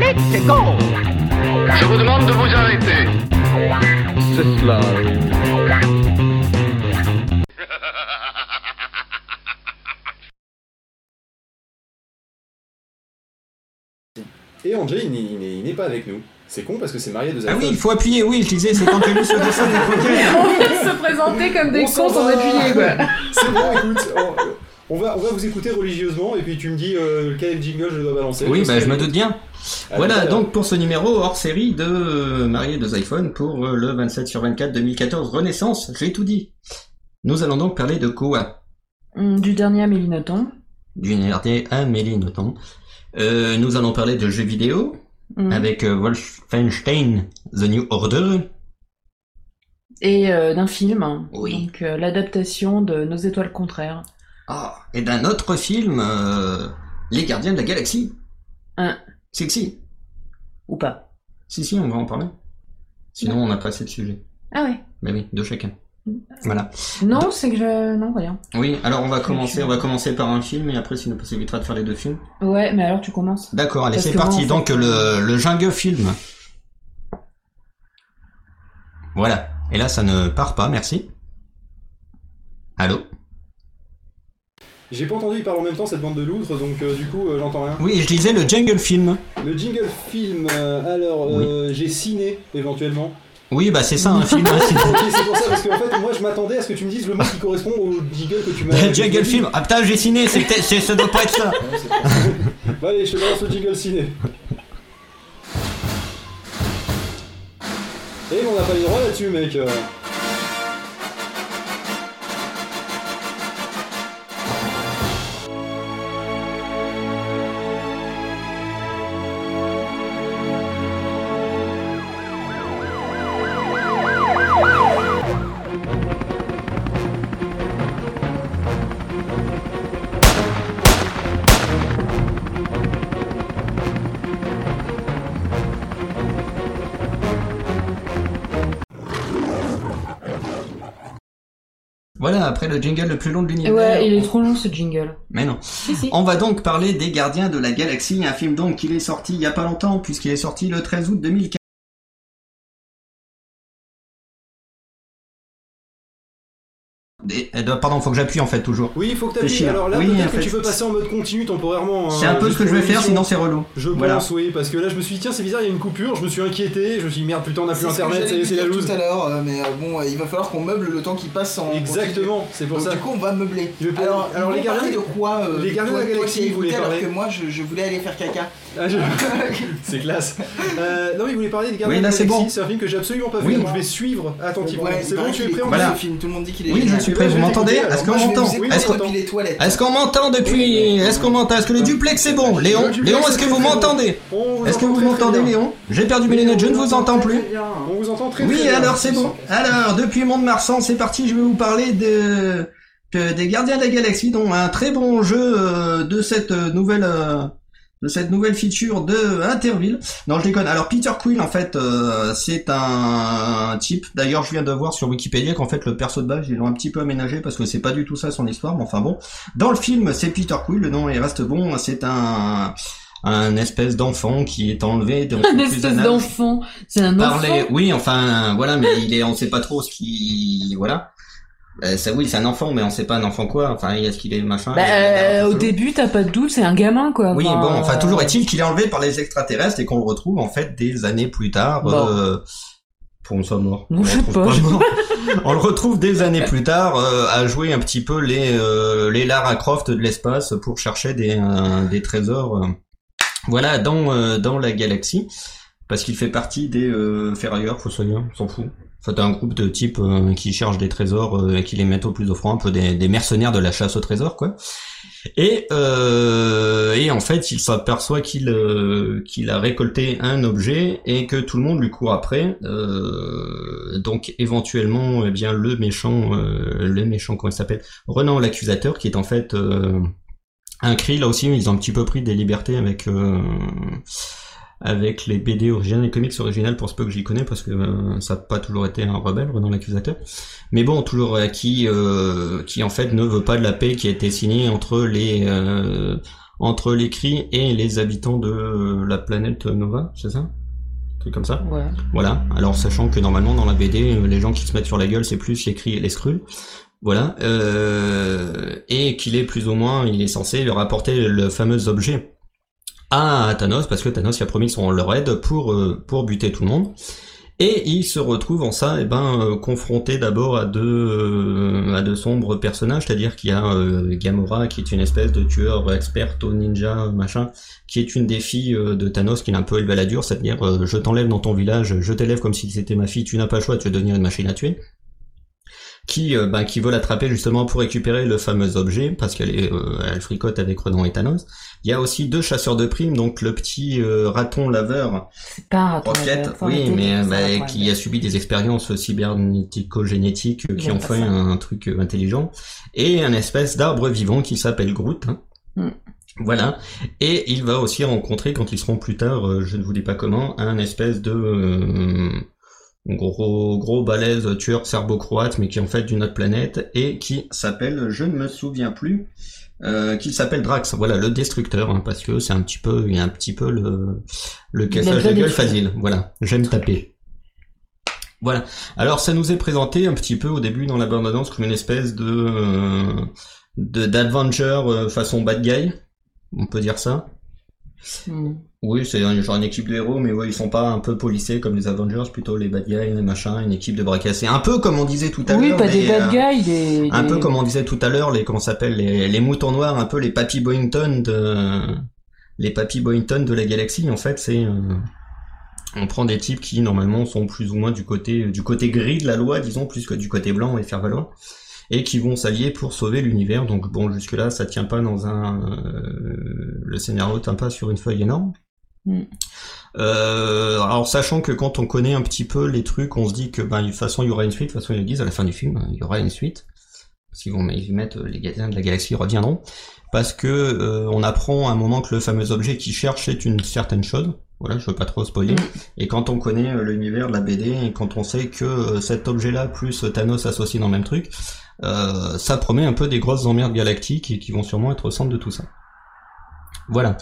Let's go Je vous demande de vous arrêter. C'est cela. Et André, n'est- il n'est pas avec nous. C'est con parce que c'est marié de Ah oui, il faut appuyer, oui, je disais, c'est quand tu lu ce dessin des poker. On vient de se présenter comme des On s'en cons sans va. appuyer, quoi. C'est bon, écoute, on, on va, on va vous écouter religieusement et puis tu me dis euh, quel jingle je dois balancer. Oui, bah je me doute bien. À à Voilà, donc pour ce numéro hors série de euh, Marié de iPhone pour euh, le 27 sur 24 2014 Renaissance, j'ai tout dit. Nous allons donc parler de quoi? Hum, Du dernier Amélie Nothomb. Du dernier Amélie Nothomb. Euh, nous allons parler de jeux vidéo Hum. avec euh, Wolfenstein The New Order. Et euh, d'un film. Oui. Donc euh, l'adaptation de Nos étoiles contraires. Ah, et d'un autre film, euh, Les Gardiens de la Galaxie. Un. Sexy. Ou pas. Si, si, on va en parler. Sinon, on n'a pas assez de sujets. Ah ouais. Mais oui, de chacun. Voilà. Non, c'est que je... Non, rien. Oui, alors on va commencer, on va commencer par un film et après, sinon, ça évitera de faire les deux films. Ouais, mais alors tu commences. D'accord, allez, c'est moi, parti. en fait, Donc, le, le jungle film. Voilà. Et là, ça ne part pas, merci. Allô? J'ai pas entendu, il parle en même temps cette bande de loutres, donc euh, du coup euh, j'entends rien. Oui, je disais le jungle film. Le jingle film, euh, alors euh, j'ai ciné éventuellement. Oui, bah c'est ça un film. hein, c'est- pour ça, parce qu'en fait moi je m'attendais à ce que tu me dises le mot qui correspond au jingle que tu m'as. Le jungle film. Ah putain, j'ai ciné, c'est, c'est, ça doit pas être ça. Allez, je te balance le jingle ciné. Et on n'a pas les droits là-dessus, mec. Après le jingle le plus long de l'univers. Ouais, il est trop long ce jingle. Mais non. Si, si. On va donc parler des Gardiens de la Galaxie, un film donc qui est sorti il y a pas longtemps, puisqu'il est sorti le 13 août 2015. Et- et, euh, pardon, faut que j'appuie en fait toujours. Oui, il faut que t'appuies. chiant. Alors là, Oui, peut-être en que fait, tu peux passer en mode continu temporairement. hein, C'est un peu ce que je vais faire, sinon c'est relou. Je Voilà. pense, oui, parce que là je me suis dit, tiens, c'est bizarre, il y a une coupure, je me suis inquiété, je me suis dit, merde, putain, on n'a plus internet, ça y j'allais est, c'est la loose. tout à l'heure, euh, mais euh, bon, il va falloir qu'on meuble le temps qui passe en. Exactement, c'est pour Donc, ça. du coup, on va meubler. Je Alors, alors, ils les parler gardiens- de quoi euh, les gardiens de la galaxie, voulez écouté, alors parler que moi, je, je voulais aller faire caca. Ah, je- c'est classe. Euh, non, il voulait parler des Gardiens de la c'est Galaxie, bon. c'est un film que j'ai absolument pas vu, donc je vais suivre attentivement. C'est bon, paraît tu es prêt ce film, tout le monde dit qu'il est Oui, je suis vous m'entendez Est-ce qu'on m'entend Est-ce on qu'on m'entend depuis Est-ce qu'on m'entend Est-ce que le duplex c'est bon Léon Léon, est-ce que vous m'entendez Est-ce que vous m'entendez. Léon J'ai perdu mes lunettes, je ne vous entend entends plus. On vous entend très Oui, alors c'est bon. Alors, depuis Mont-de-Marsan, c'est parti, je vais vous parler de, de- des Gardiens de la Galaxie, dont un très bon jeu euh, de cette euh, nouvelle euh, de cette nouvelle feature de Interville. Non, je déconne. Alors Peter Quill, en fait, euh, c'est un, type. D'ailleurs, je viens de voir sur Wikipédia qu'en fait le perso de base, ils l'ont un petit peu aménagé parce que c'est pas du tout ça son histoire. Mais enfin bon, dans le film, c'est Peter Quill. Le nom il reste bon. C'est un un espèce d'enfant qui est enlevé Un espèce d'enfant. C'est un enfant. les- Oui, enfin, voilà, mais il est, on sait pas trop ce qui, voilà. Euh, ça, oui, c'est un enfant, mais on sait pas un enfant quoi. Enfin, est-ce qu'il est machin Bah, il a euh, au début, t'as pas de doute, c'est un gamin, quoi. Oui, Enfin, bon, enfin, toujours euh, est-il qu'il est enlevé par les extraterrestres et qu'on le retrouve en fait des années plus tard. Euh, pour on soit mort. Non, On je sais pas. mort. on le retrouve des années plus tard euh, à jouer un petit peu les euh, les Lara Croft de l'espace pour chercher des euh, des trésors. voilà, dans euh, dans la galaxie, parce qu'il fait partie des euh, ferrailleurs, faut se dire, on s'en fout. Enfin, t'as un groupe de types euh, qui cherchent des trésors euh, et qui les mettent au plus offrant, un peu des, mercenaires de la chasse au trésor, quoi. Et, euh, et en fait, il s'aperçoit qu'il euh, qu'il a récolté un objet et que tout le monde lui court après. Donc éventuellement, eh bien le méchant, le méchant comment il s'appelle, Renan l'accusateur, qui est en fait un cri. Là aussi, ils ont un petit peu pris des libertés avec. Avec les BD originales, les comics originales pour ce peu que j'y connais, parce que euh, ça n'a pas toujours été un rebelle, dans l'accusateur. Mais bon, toujours euh, qui, euh, qui en fait ne veut pas de la paix qui a été signée entre les, euh, entre les Kree et les habitants de euh, la planète Nova, c'est ça? Comme ça? Ouais. voilà. Alors sachant que normalement dans la BD, les gens qui se mettent sur la gueule, c'est plus les cris et les Skrulls. Voilà. Euh, et qu'il est plus ou moins, il est censé leur apporter le fameux objet à Thanos parce que Thanos il a promis son leur aide pour euh, pour buter tout le monde. Et il se retrouve en ça, eh ben, euh, confronté d'abord à deux euh, à deux sombres personnages, c'est-à-dire qu'il y a Gamora qui est une espèce de tueur expert au ninja machin, qui est une des filles de Thanos qui l'a un peu élevé à la dure, c'est-à-dire je t'enlève dans ton village, je t'élève comme si c'était ma fille, tu n'as pas le choix, tu vas devenir une machine à tuer. Qui, euh, ben, qui veut l'attraper justement pour récupérer le fameux objet, parce qu'elle est, euh, elle fricote avec Redon et Thanos. Il y a aussi deux chasseurs de primes, donc le petit euh, raton laveur pas un raton. Rocket, laveur, oui, mais bah, qui a subi des expériences cybernético-génétiques euh, qui ont fait ça. un truc intelligent, et un espèce d'arbre vivant qui s'appelle Groot. hein. Mm. Voilà. Et il va aussi rencontrer, quand ils seront plus tard, euh, je ne vous dis pas comment, un espèce de euh, gros gros balèze tueur serbo-croate, mais qui est en fait d'une autre planète, et qui s'appelle, je ne me souviens plus, euh, qui s'appelle Drax, voilà, le destructeur, hein, parce que c'est un petit peu, il y a un petit peu le, le cassage de gueule facile, voilà, j'aime taper. Voilà. Alors ça nous est présenté un petit peu au début dans la bande-annonce comme une espèce de euh, de d'adventure euh, façon bad guy, on peut dire ça. Hmm. Oui, c'est un- genre une équipe de héros, mais ouais, ils sont pas un peu polissés comme les Avengers, plutôt les bad guys, les machins, une équipe de bras cassés. Un peu comme on disait tout à l'heure. Oui, pas des bad euh, guys, des. un des- peu comme on disait tout à l'heure, les comment s'appelle les, les moutons noirs, un peu les papy Boynton de les papy Boynton de la galaxie. En fait, c'est euh, on prend des types qui normalement sont plus ou moins du côté du côté gris de la loi, disons, plus que du côté blanc et faire valoir, et qui vont s'allier pour sauver l'univers. Donc bon, jusque là, ça tient pas dans un euh, le scénario tient pas sur une feuille énorme. Mm. Euh, alors sachant que quand on connaît un petit peu les trucs, on se dit que ben de toute façon il y aura une suite, de toute façon ils le disent à la fin du film, il y aura une suite. Parce qu'ils vont mettent euh, les gardiens de la galaxie reviendront. Parce que euh, on apprend à un moment que le fameux objet qu'ils cherchent est une certaine chose. Voilà, je veux pas trop spoiler. Mm. Et quand on connaît euh, l'univers de la BD, et quand on sait que euh, cet objet-là plus Thanos associé dans le même truc, euh, ça promet un peu des grosses emmerdes galactiques et qui vont sûrement être au centre de tout ça. Voilà.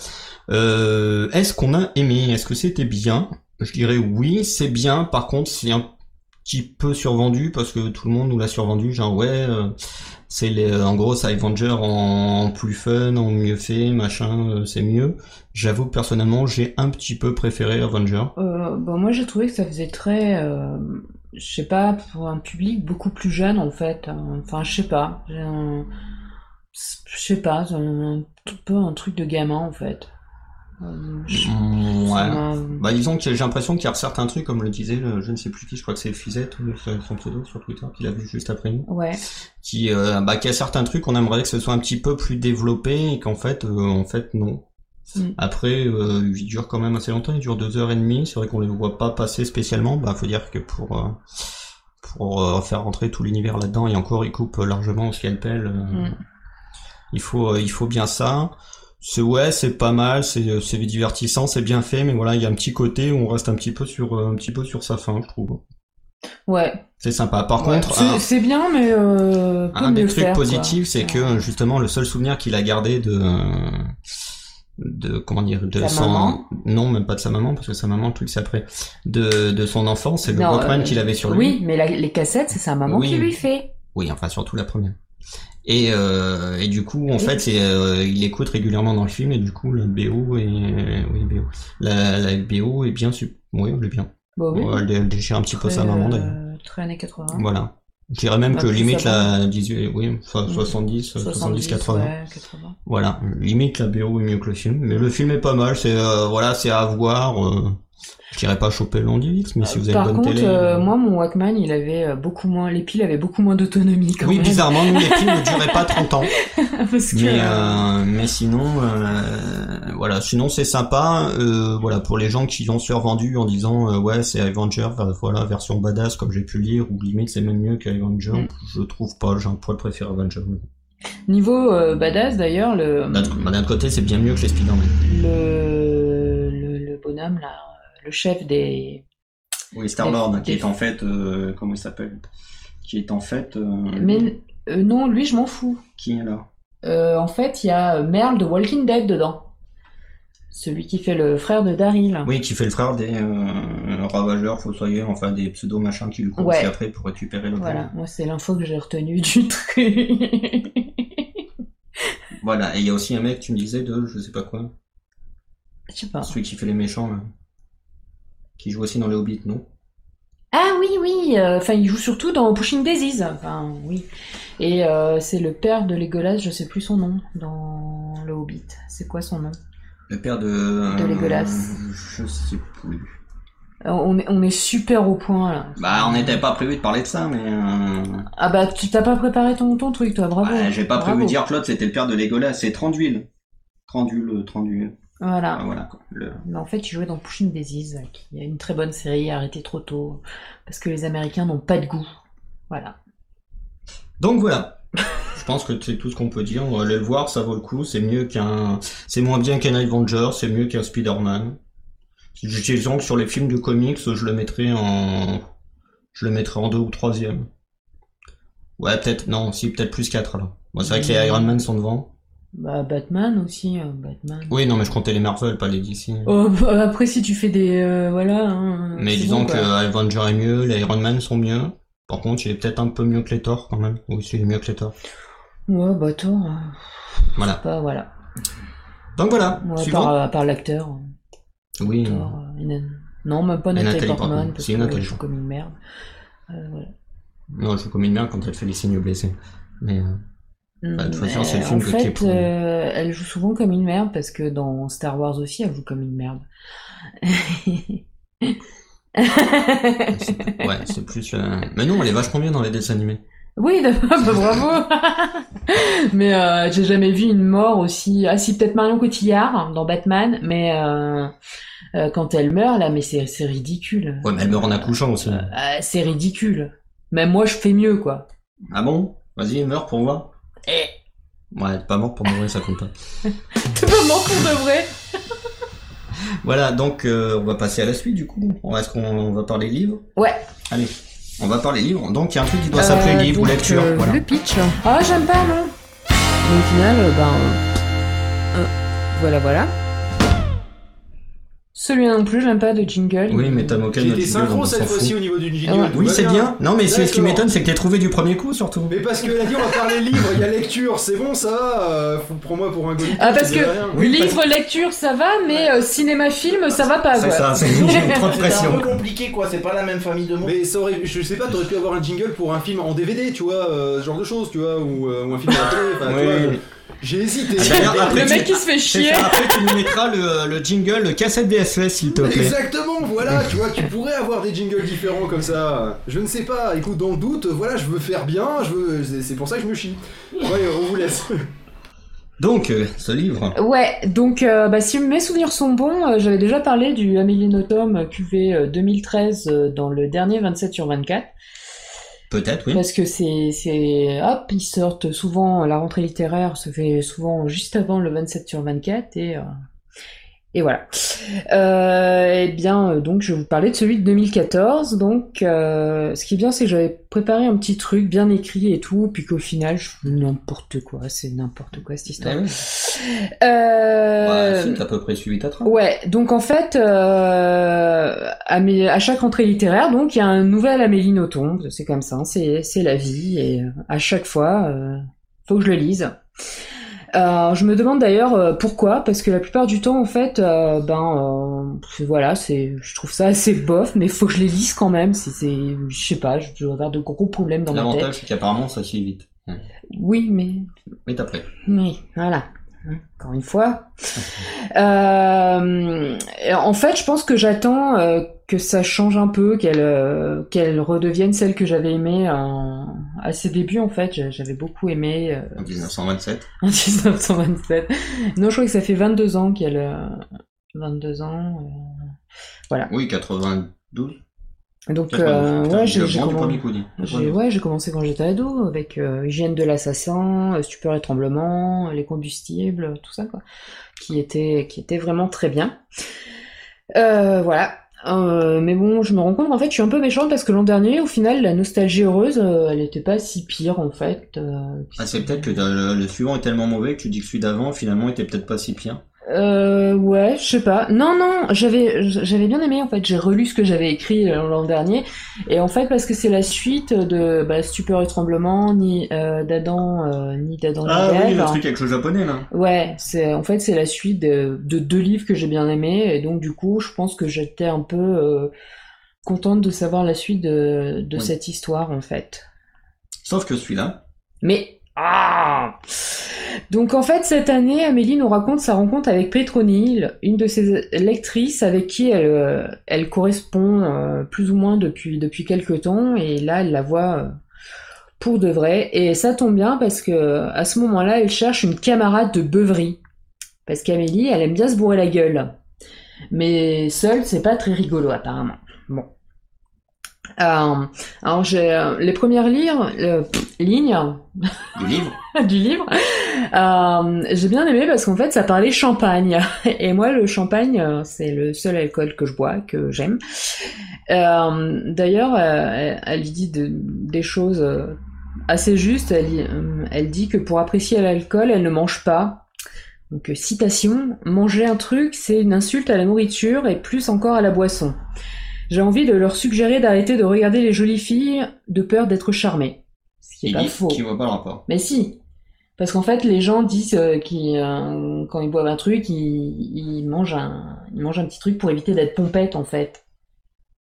Euh, Est-ce qu'on a aimé? Est-ce que c'était bien? Je dirais oui, c'est bien. Par contre, c'est un petit peu survendu parce que tout le monde nous l'a survendu. Genre ouais, euh, c'est les, en gros c'est Avenger en plus fun, en mieux fait, machin, euh, c'est mieux. J'avoue que personnellement j'ai un petit peu préféré Avenger. Euh, bon, moi j'ai trouvé que ça faisait très, euh, je sais pas, pour un public beaucoup plus jeune en fait. hein. Enfin, je sais pas. Un- Je sais pas, c'est un, peu un truc de gamin en fait. Euh, Mm, ouais. m'a- Bah disons que j'ai l'impression qu'il y a certains trucs, comme le disait, le- je ne sais plus qui, je crois que c'est Fizette, ou son pseudo sur Twitter, qu'il a vu juste après nous, Ouais. qui, euh, bah, qu'il y a certains trucs, on aimerait que ce soit un petit peu plus développé, et qu'en fait, euh, en fait, non. Mm. Après, euh, il dure quand même assez longtemps, il dure deux heures et demie, c'est vrai qu'on les voit pas passer spécialement, bah faut dire que pour, euh, pour euh, faire rentrer tout l'univers là-dedans, et encore, il coupe largement au scalpel, euh, Mm. il faut, euh, il faut bien ça. C'est ouais, c'est pas mal, c'est euh, c'est divertissant, c'est bien fait, mais voilà, il y a un petit côté où on reste un petit peu sur euh, un petit peu sur sa fin, je trouve. Ouais. C'est sympa. Par Ouais. contre, C'est- bien, mais euh, un des trucs faire, positifs, c'est que justement le seul souvenir qu'il a gardé de de comment dire de Sa son maman non même pas de sa maman parce que sa maman le truc c'est après de de son enfant c'est le Walkman euh, qu'il avait sur lui Oui, mais la- les cassettes, c'est sa maman Oui. qui lui fait. Oui, enfin surtout la première. Et, euh, et du coup, en fait, c'est euh, il écoute régulièrement dans le film et du coup, la BO est oui BO. La, la BO est bien. Oui, elle est bien. Bah oui. Ouais, elle, déchire un petit peu sa maman euh, d'ailleurs. Très années 80. Voilà. Je dirais même que plus limite la 18, oui, so- Mm. 70, 70, 80. ouais, 80. Voilà, limite la BO est mieux que le film, mais le film est pas mal. C'est euh, voilà, c'est à voir. euh, je dirais pas choper le long du X, mais si vous avez Par une bonne contre, télé. euh, moi, mon Walkman, il avait euh, beaucoup moins, les piles avaient beaucoup moins d'autonomie quand oui, même. bizarrement, nous les films ne duraient pas 30 ans. Parce que, Mais, euh, euh, mais sinon, euh, voilà, sinon c'est sympa. Euh, voilà, pour les gens qui ont survendu en disant euh, ouais c'est Avenger, euh, voilà version badass comme j'ai pu lire ou limite c'est même mieux qu'Avenger. Mm. Je trouve pas, j'ai un poil préféré Avenger. niveau euh, badass, d'ailleurs, le, D'un bah, d'un côté c'est bien mieux que les Spider-Man. le, le, le bonhomme là, euh, le chef des. Oui, Star-Lord, Des- qui est en fait, euh, comment il s'appelle? Qui est en fait, euh, Mais euh, non, lui je m'en fous. qui alors Euh, en fait, il y a Merle de Walking Dead dedans. Celui qui fait le frère de Daryl. Oui, qui fait le frère des euh, ravageurs, fossoyeurs, enfin des pseudo machins qui lui courent Ouais. après pour récupérer le Voilà, moi c'est l'info que j'ai retenue du truc. Voilà, et il y a aussi un mec, tu me disais, de je sais pas quoi, Je sais pas. celui qui fait les méchants, là. Qui joue aussi dans les Hobbits, non? Ah oui, oui, euh, enfin il joue surtout dans Pushing Daisies, enfin oui. Et euh, c'est le père de Legolas, je sais plus son nom, dans Le Hobbit. C'est quoi son nom? Le père de... De Legolas. Je sais plus. Euh, on est, on est super au point là. Bah, on n'était pas prévu de parler de ça, mais... euh, Ah bah tu t'as pas préparé ton, ton truc toi, bravo. ouais, J'ai pas Bravo. prévu de dire que l'autre c'était le père de Legolas, c'est Tranduil. Tranduil, Tranduil. Voilà. Ah, voilà, quoi. Le... Mais en fait, il jouait dans Pushing Daisies, qui est une très bonne série, arrêtée trop tôt, parce que les Américains n'ont pas de goût. Voilà. Donc voilà. Je pense que c'est tout ce qu'on peut dire. On va aller le voir, ça vaut le coup. C'est mieux qu'un, c'est moins bien qu'un Avenger, c'est mieux qu'un Spider-Man. Disons que sur les films de comics, je le mettrais en, je le mettrais en deux ou troisième. Ouais, peut-être, non, si, peut-être plus quatre alors. Bon, c'est vrai que les Iron Man sont devant. Bah Batman aussi, euh, Batman. Oui, non, mais je comptais les Marvel, pas les DC. Oh, bah, après, si tu fais des... euh, voilà... hein, mais c'est disons bon, que quoi. Avenger est mieux, les Iron Man sont mieux. Par contre, il est peut-être un peu mieux que les Thor quand même. Oui, c'est mieux que les Thor. Ouais, bah Thor, euh, Voilà. pas... Voilà. Donc voilà. Ouais, à Suivant. part, à part l'acteur. Oui. Thor, euh, Non, même pas Et Nathalie Nathalie Portman, Portman. parce Si, qu'elle Nathalie joue comme une merde. Euh, voilà. Non, je joue comme une merde quand elle fait les signes blessés. Mais euh, Bah, de toute façon, c'est le film en que fait, euh, elle joue souvent comme une merde parce que dans Star Wars aussi, elle joue comme une merde. ouais, c'est plus. euh, Mais non, elle est vachement bien dans les dessins animés. Oui, bah, bravo. mais euh, j'ai jamais vu une mort aussi. Ah si, peut-être Marion Cotillard dans Batman, mais quand elle meurt là, mais c'est ridicule. Ouais, mais elle meurt en accouchant aussi. C'est ridicule. Même moi, je fais mieux quoi. Ah bon? Vas-y, meurs pour voir. Eh. Ouais, t'es pas mort pour mourir, ça compte pas. T'es vraiment pour de vrai. Voilà, donc euh, on va passer à la suite du coup. Est-ce qu'on on va parler livres Ouais. Allez, on va parler livres. Donc il y a un truc qui doit s'appeler Euh, livre ou lecture. euh, voilà. Le pitch. Ah, j'aime pas, non. Au final, ben. euh, voilà, voilà. Celui-là non plus, j'aime pas de jingle. Oui, mais t'as moqué jingle, synchro cette fout. fois-ci au niveau du jingle. Ah ouais. tout Oui, c'est bien. Non, mais c'est ce qui m'étonne, c'est que t'es trouvé du premier coup surtout. Mais parce qu'elle a dit on va parler livre, il y a lecture, c'est bon ça va euh, Prends-moi pour un goliath. Ah, parce que. Oui, livre, lecture, ça va, mais euh, cinéma, film, ça va pas, C'est ça, c'est j'ai trop de C'est un pression. peu compliqué quoi, c'est pas la même famille de mots. Mais ça aurait, je sais pas, t'aurais pu avoir un jingle pour un film en DVD, tu vois, euh, ce genre de choses, tu vois, ou, euh, ou un film à la télé. J'ai hésité. Ah, après, Le mec qui se fait chier. ça, après tu nous mettras le, le jingle, le cassette VSS s'il te plaît. Exactement, voilà, tu vois, tu pourrais avoir des jingles différents comme ça. Je ne sais pas, écoute, dans le doute, voilà, je veux faire bien, je veux, c'est- pour ça que je me chie. Ouais, on vous laisse. Donc, euh, ce livre. Ouais, donc euh, bah, si mes souvenirs sont bons, euh, j'avais déjà parlé du Amélie Nothomb QV euh, 2013 euh, dans le dernier 27 sur 24. Peut-être, oui. Parce que c'est, c'est, hop, ils sortent souvent, la rentrée littéraire se fait souvent juste avant le 27 sur 24 et, euh, et voilà. Euh, eh bien, euh, donc, je vais vous parler de celui de 2014. Donc, euh, ce qui est bien, c'est que j'avais préparé un petit truc bien écrit et tout, puis qu'au final, je n'importe quoi, c'est n'importe quoi cette histoire. Ouais, Euh, Bah, si, t'as à peu près suivi ta trame. Ouais, donc en fait, euh, à, mes- à chaque rentrée littéraire, donc il y a un nouvel Amélie Nothomb, c'est comme ça, c'est c'est la vie, et euh, à chaque fois, faut que je le lise. Euh, je me demande d'ailleurs euh, pourquoi, parce que la plupart du temps, en fait, euh, ben euh, voilà, c'est, je trouve ça assez bof, mais faut que je les lise quand même. C'est, c'est, je sais pas, je dois avoir de gros problèmes dans ma tête. L'avantage, c'est qu'apparemment, ça suit vite. Oui, mais Mais t'as prêt. oui, voilà. Encore une fois. Euh, en fait, je pense que j'attends euh, que ça change un peu, qu'elle euh, qu'elle redevienne celle que j'avais aimée en- à ses débuts. En fait, J'a- j'avais beaucoup aimé euh, En 1927. en 1927. Non, je crois que ça fait 22 ans qu'elle... euh, 22 ans. euh, Oui, 92. Donc, 92. euh, ouais, j'ai j'ai bon du commen- premier coup, dis. Le j'ai- premier. ouais, j'ai commencé quand j'étais ado avec euh, Hygiène de l'assassin, euh, Stupeur et tremblement, les combustibles, tout ça quoi, qui était qui était vraiment très bien. Voilà. Euh, mais bon, je me rends compte qu'en fait, je suis un peu méchante parce que l'an dernier, au final, la nostalgie heureuse, euh, elle était pas si pire en fait. euh, Ah, c'est peut-être que le, le suivant est tellement mauvais que tu dis que celui d'avant finalement était peut-être pas si pire. Euh, ouais, je sais pas. Non, non, j'avais, j'avais bien aimé en fait. J'ai relu ce que j'avais écrit euh, l'an dernier, et en fait parce que c'est la suite de bah, Stupeur et tremblement, ni euh, d'Adam, euh, ni d'Adam Ah oui, le truc avec le japonais là. Ouais, c'est en fait c'est la suite de, de deux livres que j'ai bien aimés, et donc du coup, je pense que j'étais un peu euh, contente de savoir la suite de, de Oui. cette histoire en fait. Sauf que celui-là, Mais ah Donc en fait cette année Amélie nous raconte sa rencontre avec Petronille, une de ses lectrices avec qui elle, euh, elle correspond euh, plus ou moins depuis depuis quelque temps. Et là elle la voit euh, pour de vrai. Et ça tombe bien parce que à ce moment-là elle cherche une camarade de beuverie. Parce qu'Amélie elle aime bien se bourrer la gueule. Mais seule c'est pas très rigolo apparemment. Euh, alors j'ai euh, les premières lire, euh, lignes du livre, du livre. Euh, j'ai bien aimé parce qu'en fait ça parlait champagne et moi le champagne c'est le seul alcool que je bois que j'aime. D'ailleurs elle, dit de- des choses assez justes. Elle, dit- elle dit que pour apprécier l'alcool elle ne mange pas. Donc citation manger un truc c'est une insulte à la nourriture et plus encore à la boisson. J'ai envie de leur suggérer d'arrêter de regarder les jolies filles de peur d'être charmées. Ce qui est pas faux. qu'il voit pas le rapport. Mais si. Parce qu'en fait, les gens disent euh, qu'ils, euh, quand ils boivent un truc, ils, ils mangent un, ils mangent un petit truc pour éviter d'être pompette, en fait.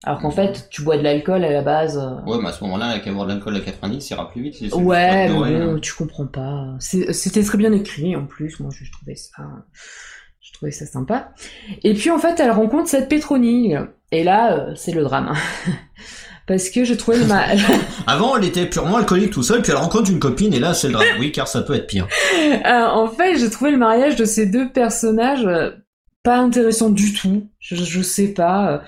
Alors qu'en fait, tu bois de l'alcool à la base. euh, Ouais, mais à ce moment-là, avec avoir de l'alcool à 90, ça ira plus vite. Ouais, mais là. tu comprends pas. C'était très bien écrit, en plus. Moi, je trouvais ça, je trouvais ça sympa. Et puis, en fait, elle rencontre cette Pétronille. Et là, euh, c'est le drame. Parce que je trouvais le ma... Avant, elle était purement alcoolique tout seul, puis elle rencontre une copine, et là, c'est le drame. Oui, car ça peut être pire. Euh, en fait, j'ai trouvé le mariage de ces deux personnages euh, pas intéressant du tout. Je, je sais pas.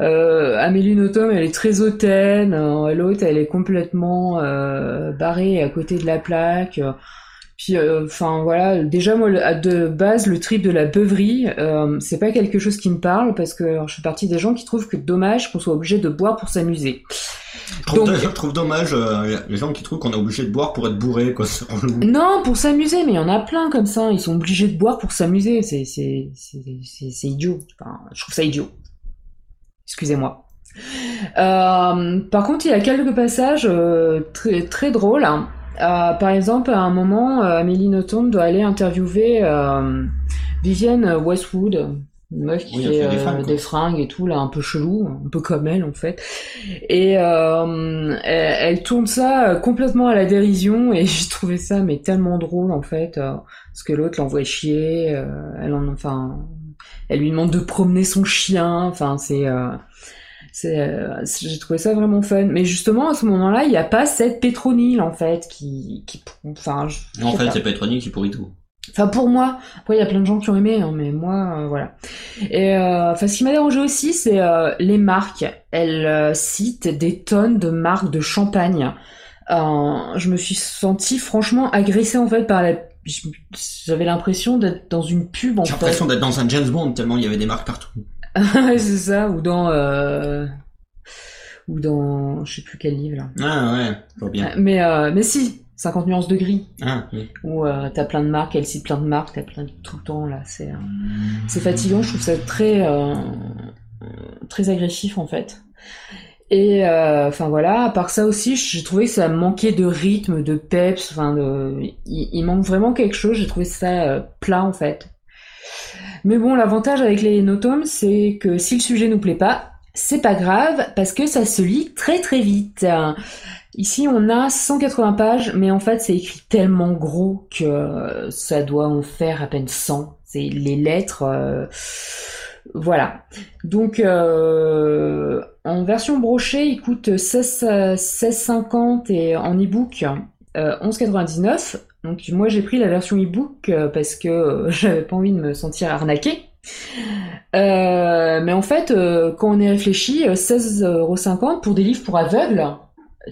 Euh, Amélie Nothomb, elle est très hautaine. euh, L'autre, elle est complètement euh, barrée à côté de la plaque. Euh, Puis, enfin voilà. Déjà, moi, le- à de base, le trip de la beuverie, euh, c'est pas quelque chose qui me parle parce que je suis partie des gens qui trouvent que dommage qu'on soit obligé de boire pour s'amuser. Je trouve, Donc- je trouve dommage euh, les gens qui trouvent qu'on est obligé de boire pour être bourré, quoi. Non, pour s'amuser, mais il y en a plein comme ça. Ils sont obligés de boire pour s'amuser. C'est, c'est, c'est, c'est, c'est idiot. Enfin, je trouve ça idiot. Excusez-moi. Euh, par contre, il y a quelques passages euh, très, très drôles. hein. Euh, par exemple, à un moment, euh, Amélie Nothomb doit aller interviewer euh, Vivienne Westwood, une meuf qui Oui, fait, fait des euh, fringues, des fringues et tout, là, un peu chelou, un peu comme elle en fait. Et euh, elle, elle tourne ça complètement à la dérision et j'ai trouvé ça mais tellement drôle en fait, euh, parce que l'autre l'envoie chier, elle en, enfin, elle lui demande de promener son chien, enfin c'est euh, c'est, euh, j'ai trouvé ça vraiment fun. Mais justement, à ce moment-là, il n'y a pas cette pétronile, en fait, qui, qui, enfin, je- je En fait, c'est Petronique qui pourrit tout. Enfin, pour moi, après, il y a plein de gens qui ont aimé, hein, mais moi, euh, voilà. Et, euh, enfin, ce qui m'a dérangé aussi, c'est euh, les marques. Elle euh, cite des tonnes de marques de champagne. Je me suis sentie franchement agressée, en fait, par la... J'avais l'impression d'être dans une pub, en J'ai l'impression d'être dans un James Bond, tellement il y avait des marques partout. C'est ça, ou dans... euh, Ou dans... Je sais plus quel livre, là. Ah ouais, vois bien. Mais, euh, mais si, 50 nuances de gris. Ah, oui. où euh, t'as plein de marques, elle cite plein de marques, t'as plein de tout le temps là, c'est euh, c'est fatigant, je trouve ça très euh, très agressif en fait. Et euh, enfin voilà, à part ça aussi, j'ai trouvé que ça manquait de rythme, de peps, enfin de il, il manque vraiment quelque chose, j'ai trouvé ça euh, plat en fait. Mais bon, l'avantage avec les notomes, c'est que si le sujet nous plaît pas, c'est pas grave parce que ça se lit très très vite. Ici, on a 180 pages, mais en fait, c'est écrit tellement gros que euh, ça doit en faire à peine 100. C'est les lettres. euh, Voilà. Donc, euh, en version brochée, il coûte 16 euh, 16,50 et en e-book euh, 11,99. Donc, moi, j'ai pris la version e-book euh, parce que euh, j'avais pas envie de me sentir arnaquée. Euh, mais en fait, quand on y réfléchit, euh, 16,50€ pour des livres pour aveugles,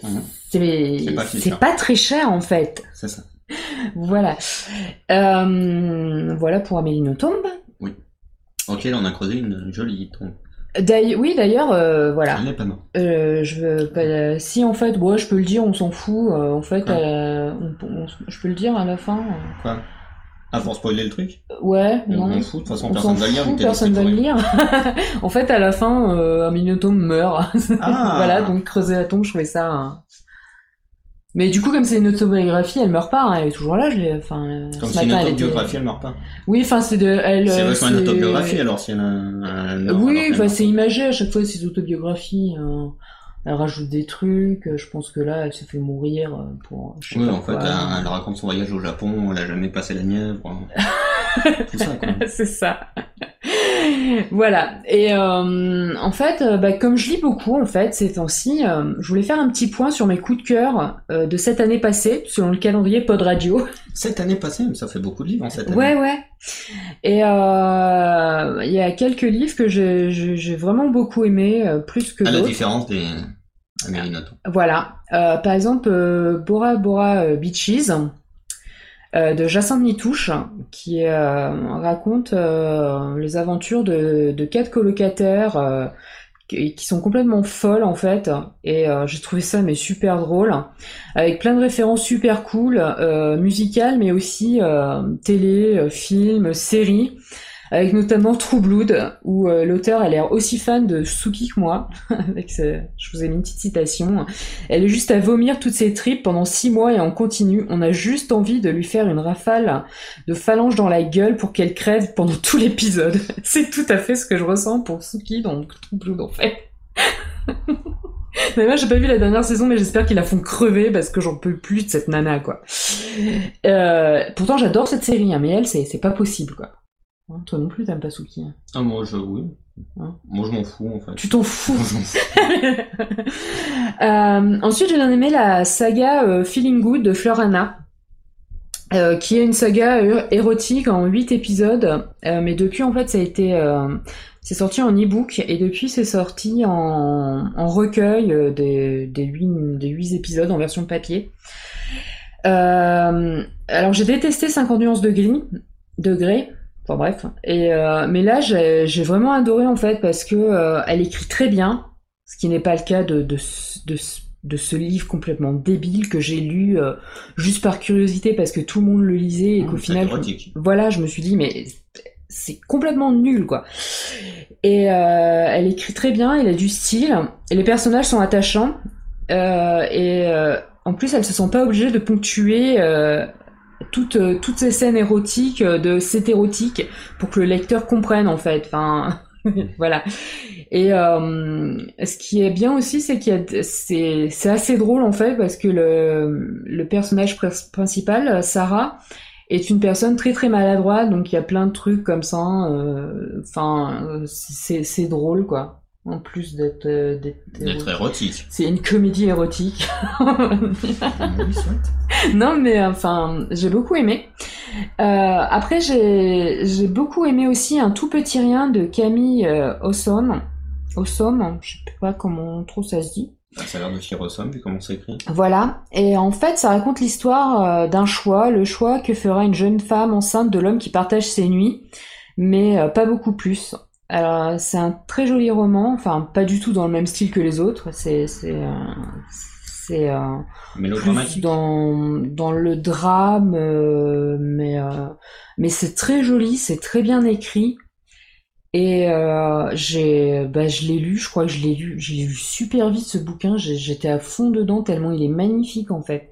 Mhm. c'est pas si très cher en fait. C'est ça. Voilà. Euh, voilà pour Amélie Nothomb. Oui. Ok, on a creusé une jolie tombe. Oui, d'ailleurs, euh, voilà. Pas. Euh, je veux pas- si en fait, ouais, je peux le dire, on s'en fout. euh, en fait, euh, on- on- je peux le dire à la fin. euh. Quoi? Ah, pour spoiler le truc? Ouais, On non. s'en fout, de toute façon, On personne va le lire. fout, personne va le lire. en fait, à la fin, euh, un Minotaure meurt. Ah. voilà, donc creuser la tombe, je trouvais ça. Hein. Mais du coup, comme c'est une autobiographie, elle meurt pas. hein, elle est toujours là. Je l'ai. Enfin, euh, Comme ce c'est une matin, elle était- autobiographie, elle meurt pas. Oui, enfin, c'est de. Elle. C'est vachement une autobiographie alors si elle a un. Oui, enfin, c'est imagé à chaque fois ces autobiographies. euh, elle rajoute des trucs. euh, Je pense que là, elle se fait mourir euh, pour. je sais Oui, pas en fait, elle, elle raconte son voyage au Japon, elle a jamais passé la Nièvre. Tout ça, quoi. c'est ça. Voilà. Et euh, en fait, euh, bah, comme je lis beaucoup, en fait, ces temps-ci, euh, je voulais faire un petit point sur mes coups de cœur euh, de cette année passée, selon le calendrier Pod Radio. Cette année passée, ça fait beaucoup de livres en cette année. Ouais, ouais. Et il y a quelques livres que j'ai- vraiment beaucoup aimé, plus que À la d'autres. différence des. Voilà. Par exemple, Bora Bora Beaches de Jacinthe Nitouche, qui euh, raconte euh, les aventures de, quatre colocataires euh, qui, sont complètement folles en fait. Et euh, j'ai trouvé ça mais super drôle, avec plein de références super cool, euh, musicales, mais aussi euh, télé, euh, films, séries. Avec notamment True Blood, où euh, l'auteur a l'air aussi fan de Suki que moi. avec ce- Je vous ai mis une petite citation. Elle est juste à vomir toutes ses tripes pendant six mois et en continu. On a juste envie de lui faire une rafale de phalanges dans la gueule pour qu'elle crève pendant tout l'épisode. C'est tout à fait ce que je ressens pour Suki dans True Blood en fait. D'ailleurs, j'ai pas vu la dernière saison, mais j'espère qu'ils la font crever parce que j'en peux plus de cette nana, quoi. Euh, pourtant, j'adore cette série, hein, mais elle, c'est pas possible, quoi. Hein, toi non plus, t'aimes pas Suki. hein. Ah, moi, je, oui. Hein Moi, je m'en fous, en fait. Tu t'en fous. Euh, ensuite, j'ai bien aimé la saga euh, Feeling Good de Florana, euh, qui est une saga érotique en 8 épisodes, mais depuis, en fait, ça a été... c'est sorti en e-book et depuis c'est sorti en, en recueil des, des, 8, des 8 épisodes en version papier. Alors j'ai détesté 50 nuances de gris, de gré, enfin bref. Et euh, mais là j'ai vraiment adoré en fait parce que euh, elle écrit très bien, ce qui n'est pas le cas de, de, ce- de, ce- de ce livre complètement débile que j'ai lu euh, juste par curiosité parce que tout le monde le lisait et qu'au C'est final voilà, je me suis dit, mais c'est complètement nul, quoi. Et euh, elle écrit très bien, elle a du style, et les personnages sont attachants, euh, et euh, en plus, elle se sent pas obligée de ponctuer euh, toutes, euh, toutes ces scènes érotiques euh, de c'est érotique pour que le lecteur comprenne, en fait. Enfin, voilà. Et euh, ce qui est bien aussi, c'est qu'il y a, c'est, c'est assez drôle en fait parce que le, le personnage pr- principal, Sarah, est une personne très très maladroite, donc il y a plein de trucs comme ça. euh, Enfin, euh, c'est, c'est drôle quoi. En plus d'être, euh, d'être, D'être érotique. c'est une comédie érotique. soit. non mais enfin j'ai beaucoup aimé. Euh, après j'ai j'ai beaucoup aimé aussi un tout petit rien de Camille euh, Ossom. Ossom, je sais pas comment trop ça se dit. Ah, Ça a l'air de Firosom, vu comment c'est écrit. Voilà. Et en fait, ça raconte l'histoire euh, d'un choix, le choix que fera une jeune femme enceinte de l'homme qui partage ses nuits, mais euh, pas beaucoup plus. Alors, c'est un très joli roman, enfin, pas du tout dans le même style que les autres. C'est, c'est, euh, euh, Mélodramatique. dans dans le drame, euh, mais mais c'est très joli, c'est très bien écrit. Et euh, j'ai, bah, je l'ai lu, je crois que je l'ai lu, j'ai lu super vite ce bouquin, j'étais à fond dedans tellement il est magnifique en fait.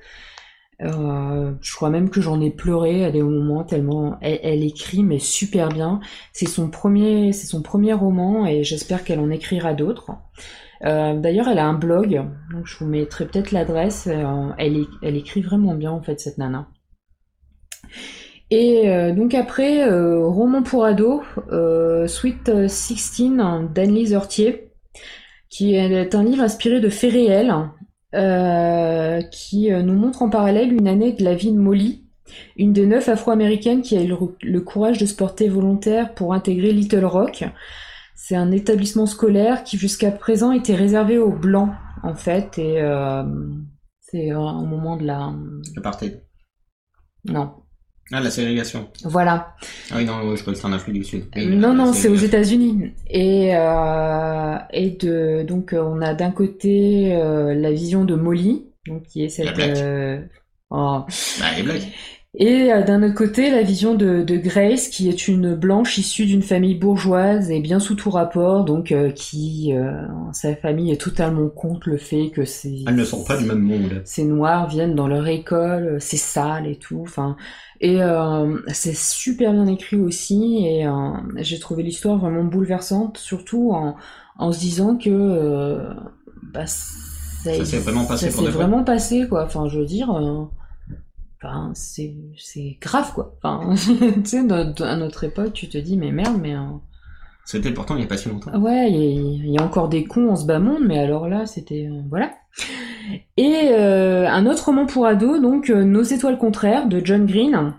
Euh, je crois même que j'en ai pleuré à des moments tellement elle, écrit mais super bien. C'est son premier, c'est son premier roman et j'espère qu'elle en écrira d'autres. Euh, D'ailleurs, elle a un blog, donc je vous mettrai peut-être l'adresse. euh, elle, écrit vraiment bien en fait cette nana. Et euh, donc après, roman pour ado, euh, Sweet 16 d'Annelise Hortier, qui est un livre inspiré de faits réels, euh, qui euh, nous montre en parallèle une année de la vie de Molly, une des neuf afro-américaines qui a eu le, le courage de se porter volontaire pour intégrer Little Rock. C'est un établissement scolaire qui jusqu'à présent était réservé aux blancs, en fait, et euh, c'est au moment de la... Apartheid. Non. Ah, la ségrégation. Voilà. Ah oui, non, je crois que c'est en Afrique du Sud. Oui, non, la non, c'est aux. États-Unis. Et, euh, et de, donc, euh, on a d'un côté euh, la vision de Molly, donc qui est cette. black. euh, oh. Bah, les blagues. Et euh, d'un autre côté, la vision de, de Grace, qui est une blanche issue d'une famille bourgeoise et bien sous tout rapport, donc euh, qui, euh, sa famille est totalement contre le fait que ces, Elles ne sont pas du même monde. ces noirs viennent dans leur école, c'est sale et tout. Enfin, et euh, c'est super bien écrit aussi. Et euh, j'ai trouvé l'histoire vraiment bouleversante, surtout en, en se disant que euh, bah, ça, Ça s'est vraiment passé ça pour s'est vrai. vraiment passé, quoi. Enfin, je veux dire. Enfin, c'est grave quoi. Enfin, tu sais, à notre époque, tu te dis mais merde, mais C'était pourtant il n'y a pas si longtemps. Ouais, il y, a- il y a encore des cons en ce bas monde, mais alors là, c'était euh, voilà. Et euh, un autre roman pour ados, donc euh, Nos étoiles contraires de John Green,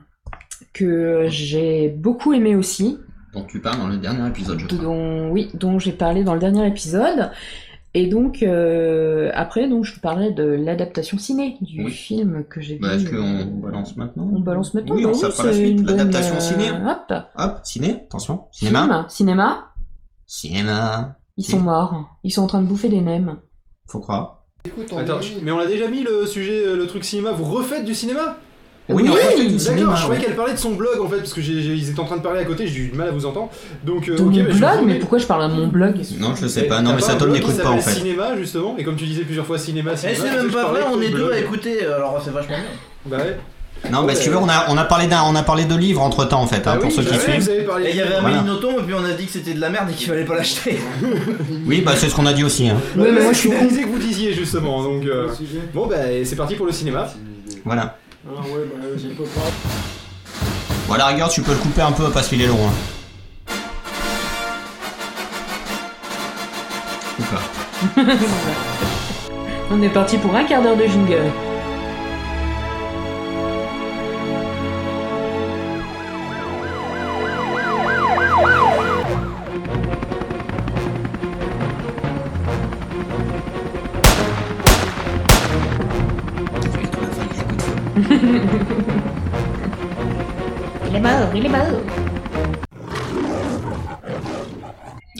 que j'ai beaucoup aimé aussi, Dont tu parles dans le dernier épisode, je crois. dont oui, dont j'ai parlé dans le dernier épisode. Et donc euh, après, donc je parlais de l'adaptation ciné du Oui. film que j'ai Bah, vu. est-ce qu'on balance maintenant On balance maintenant. Oui, bah on ça fera la suite. bonne, L'adaptation euh, ciné. Hop. Hop, ciné, attention. Cinéma. Film, cinéma. Cinéma. Ils sont morts. Ils sont en train de bouffer des nems. Faut croire. Écoute, Attends, mais on a déjà mis le sujet, euh, le truc cinéma. Vous refaites du cinéma? Oui, Oui, on refait du D'accord, je croyais ouais. qu'elle parlait de son blog en fait, parce que j'ai- j'ai- ils étaient en train de parler à côté, j'ai eu du mal à vous entendre. Donc, euh, De ok, mon bah, je blog vous Mais pourquoi je parle à mon blog Non, je sais Eh, pas. Non, mais un blog qui n'écoute pas en fait. cinéma justement, et comme tu disais plusieurs fois cinéma, Eh, cinéma. c'est tu sais, même je pas vrai, on est deux à écouter, alors c'est vachement bien. Bah ouais. Non, mais Ouais. si tu veux, on a, on a parlé d'un, on a parlé de livres entre temps en fait, hein, Bah pour oui, ceux bah qui ouais, suivent. Il y avait Voilà. Amélie Nothomb, et puis on a dit que c'était de la merde et qu'il fallait pas l'acheter. Oui, bah c'est ce qu'on a dit aussi. Hein. Oui, mais moi, je suis c'est que vous disiez justement, donc. euh, Bon, bah c'est parti pour le cinéma. Voilà. Ah ouais, bah j'ai pas pas. Bon, à la rigueur, tu peux le couper un peu parce qu'il est long. Hein. Ou pas. On est parti pour un quart d'heure de jingle. Il est mort, il est mort.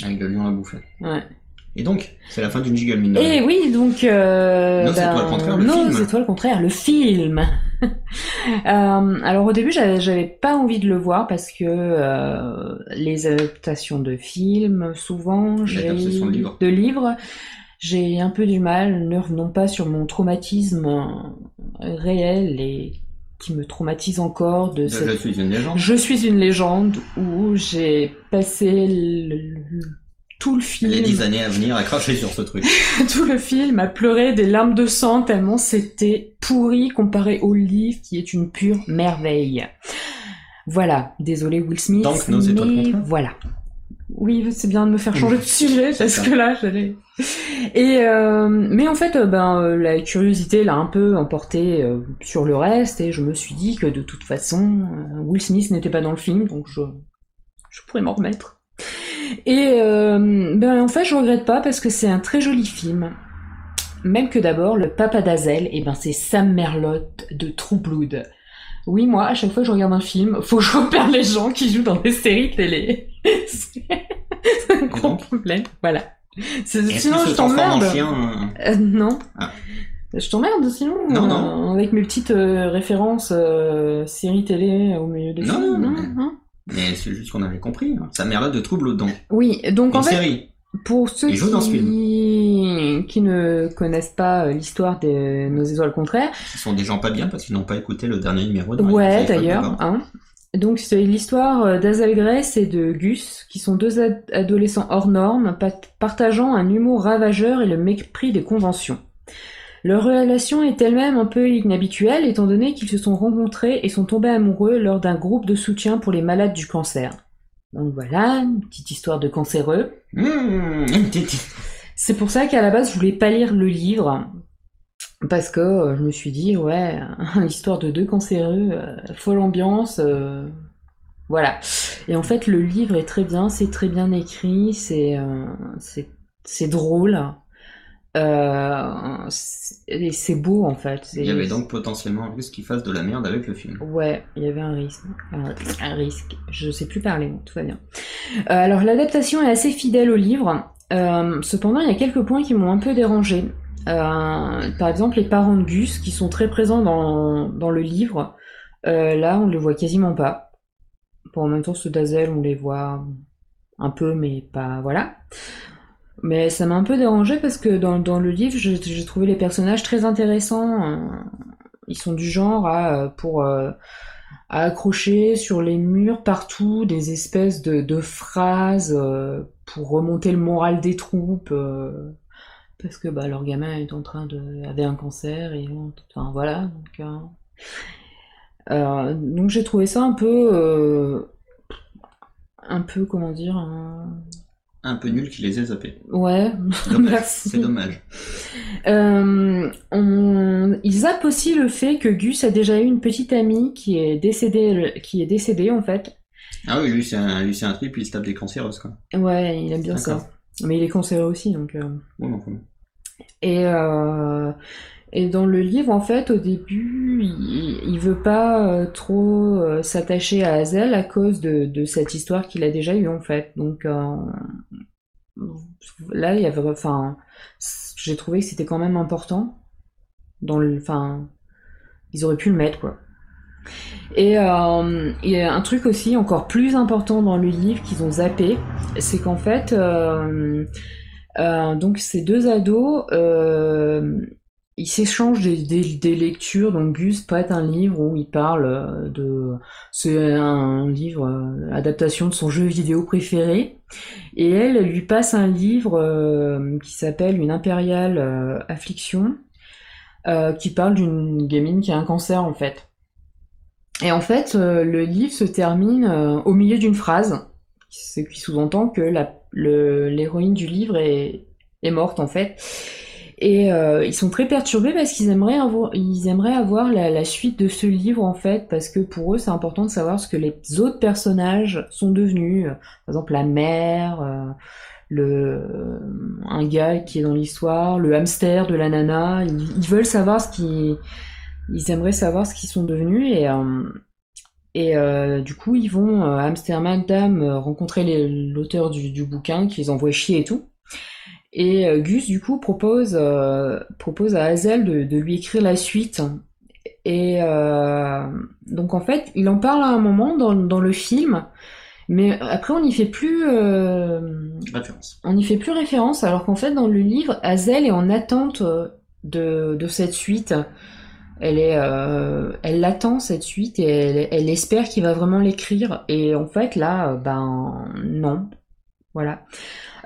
Avec le lion à bouffer. Ouais. Et donc, c'est la fin d'une giga mine. de rien. Et oui, donc. Euh, Nos étoiles contraires, le Nos film. étoiles contraires, le film. Euh, alors au début, j'avais j'avais pas envie de le voir parce que euh, les adaptations de films, souvent, j'ai de livres. de livres, j'ai un peu du mal, ne revenons pas sur mon traumatisme réel et qui me traumatise encore de Je, cette je suis une légende. je suis une légende où j'ai passé le- le- tout le film, Les dix années à venir à cracher sur ce truc. tout le film à pleurer des larmes de sang tellement c'était pourri comparé au livre qui est une pure merveille. Voilà, désolé Will Smith, Donc, nos étoiles mais contraires. voilà. Oui, c'est bien de me faire changer de sujet parce que là, j'allais. Et euh, mais en fait, euh, ben euh, la curiosité l'a un peu emporté sur le reste et je me suis dit que de toute façon, Will Smith n'était pas dans le film, donc je je pourrais m'en remettre. Et euh, ben en fait, je regrette pas parce que c'est un très joli film. Même que d'abord, le papa d'Azel, et ben c'est Sam Merlotte de True Blood. Oui, moi, à chaque fois que je regarde un film, faut que je repère les gens qui jouent dans des séries télé. c'est un gros problème. Voilà. Sinon, je t'emmerde. euh, Euh, non. Ah. Je t'emmerde sinon. Non, euh, non. Avec mes petites euh, références euh, séries télé au milieu des Non, films. non, non, mais- non. Mais c'est juste qu'on avait compris. hein. Sa mère de trouble donc. Oui, donc Une en fait, série. Pour ceux dans ce qui... qui ne connaissent pas euh, l'histoire de nos étoiles contraires, Ce sont des gens pas bien parce qu'ils n'ont pas écouté le dernier numéro de ouais d'ailleurs, hein. Donc c'est l'histoire euh, d'Azel Grace et de Gus, qui sont deux ad- adolescents hors normes, pa- partageant un humour ravageur et le mépris des conventions. Leur relation est elle-même un peu inhabituelle étant donné qu'ils se sont rencontrés et sont tombés amoureux lors d'un groupe de soutien pour les malades du cancer. Donc voilà, une petite histoire de cancéreux. Mmh, C'est pour ça qu'à la base, je voulais pas lire le livre. Parce que euh, je me suis dit, ouais, l'histoire de deux cancéreux, euh, folle ambiance, euh, voilà. Et en fait, le livre est très bien, c'est très bien écrit, c'est drôle. Euh, c'est- et c'est beau en fait. Il y avait donc potentiellement un risque qu'il fasse de la merde avec le film. Ouais, il y avait un risque. Un, un risque. Je sais plus parler, bon, tout va bien. Euh, alors l'adaptation est assez fidèle au livre. Euh, cependant, il y a quelques points qui m'ont un peu dérangé. Par exemple, les parents de Gus, qui sont très présents dans, dans le livre, là, on les voit quasiment pas. Pour en même temps, ceux d'Azel, on les voit un peu, mais pas... Voilà. Mais ça m'a un peu dérangé parce que dans, dans le livre, j'ai trouvé les personnages très intéressants. euh, Ils sont du genre à, euh, pour, euh, à accrocher sur les murs partout des espèces de, de phrases euh, pour remonter le moral des troupes. parce que bah, leur gamin est en train de avait un cancer et enfin voilà donc donc j'ai trouvé ça un peu un peu comment dire un- peu nul qu'il les ait zappés. ouais C'est dommage. Euh, on... Ils zappent aussi le fait que Gus a déjà eu une petite amie qui est décédée, qui est décédée en fait. Ah oui, lui c'est un, lui un trip, il se tape des cancéreuses quoi. Ouais, il aime bien ça. Mais il est cancéreux aussi, donc. euh, Ouais, enfin, Et, euh, et dans le livre, en fait, au début, il, veut pas euh, trop euh, s'attacher à Hazel à cause de, cette histoire qu'il a déjà eue, en fait. Donc euh, là, il y avait, enfin, j'ai trouvé que c'était quand même important. Dans le, enfin, ils auraient pu le mettre, quoi. Et il y a un truc aussi encore plus important dans le livre qu'ils ont zappé, c'est qu'en fait, donc ces deux ados, ils s'échangent des, lectures. Donc Gus prête un livre où il parle euh, de, c'est un livre euh, adaptation de son jeu vidéo préféré, et elle, lui passe un livre euh, qui s'appelle Une impériale affliction, qui parle d'une gamine qui a un cancer en fait. Et en fait, le livre se termine au milieu d'une phrase, ce qui sous-entend que l'héroïne du livre est morte en fait. Et euh, ils sont très perturbés parce qu'ils aimeraient avoir, ils aimeraient avoir la, suite de ce livre en fait, parce que pour eux c'est important de savoir ce que les autres personnages sont devenus. Par exemple la mère, euh, le un gars qui est dans l'histoire, le hamster de la nana. Ils, veulent savoir ce qui, ils aimeraient savoir ce qu'ils sont devenus et euh, et euh, du coup, ils vont euh, à Amsterdam euh, rencontrer l'auteur du, du bouquin qui les envoie chier et tout. Et euh, Gus, du coup, propose, euh, propose à Hazel de, de lui écrire la suite. Et euh, donc, en fait, il en parle à un moment dans, dans le film, mais après, on n'y fait plus, euh, référence. on n'y fait plus référence, alors qu'en fait, dans le livre, Hazel est en attente de, de cette suite. Elle est, euh, elle l'attend cette suite et elle, elle espère qu'il va vraiment l'écrire. Et en fait, là, ben non, voilà.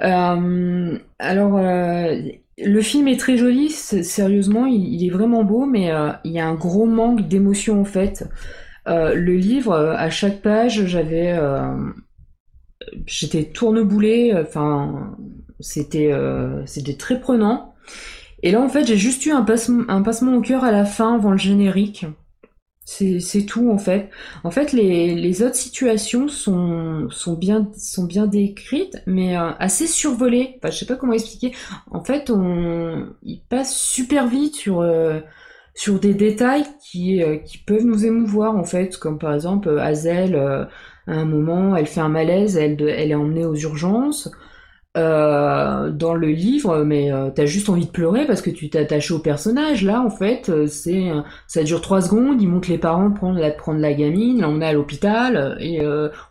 Euh, alors, euh, le film est très joli, sérieusement, il, est vraiment beau, mais euh, il y a un gros manque d'émotion en fait. Le livre, à chaque page, j'avais, j'étais tourneboulée. Enfin, c'était, très prenant. Et là, en fait, j'ai juste eu un un passement au cœur à la fin, avant le générique. C'est, tout, en fait. En fait, les, autres situations sont, bien, décrites, mais euh, assez survolées. Enfin, je sais pas comment expliquer. En fait, on, il passe super vite sur, euh, des détails qui, euh, qui peuvent nous émouvoir, en fait. Comme par exemple, Hazel, à un moment, elle fait un malaise, elle, elle est emmenée aux urgences euh, dans le livre, mais euh, t'as juste envie de pleurer parce que tu t'es attaché au personnage. Là, en fait, euh, c'est ça dure trois secondes. Ils montrent les parents prendre la prendre la gamine, l'emmener à l'hôpital, et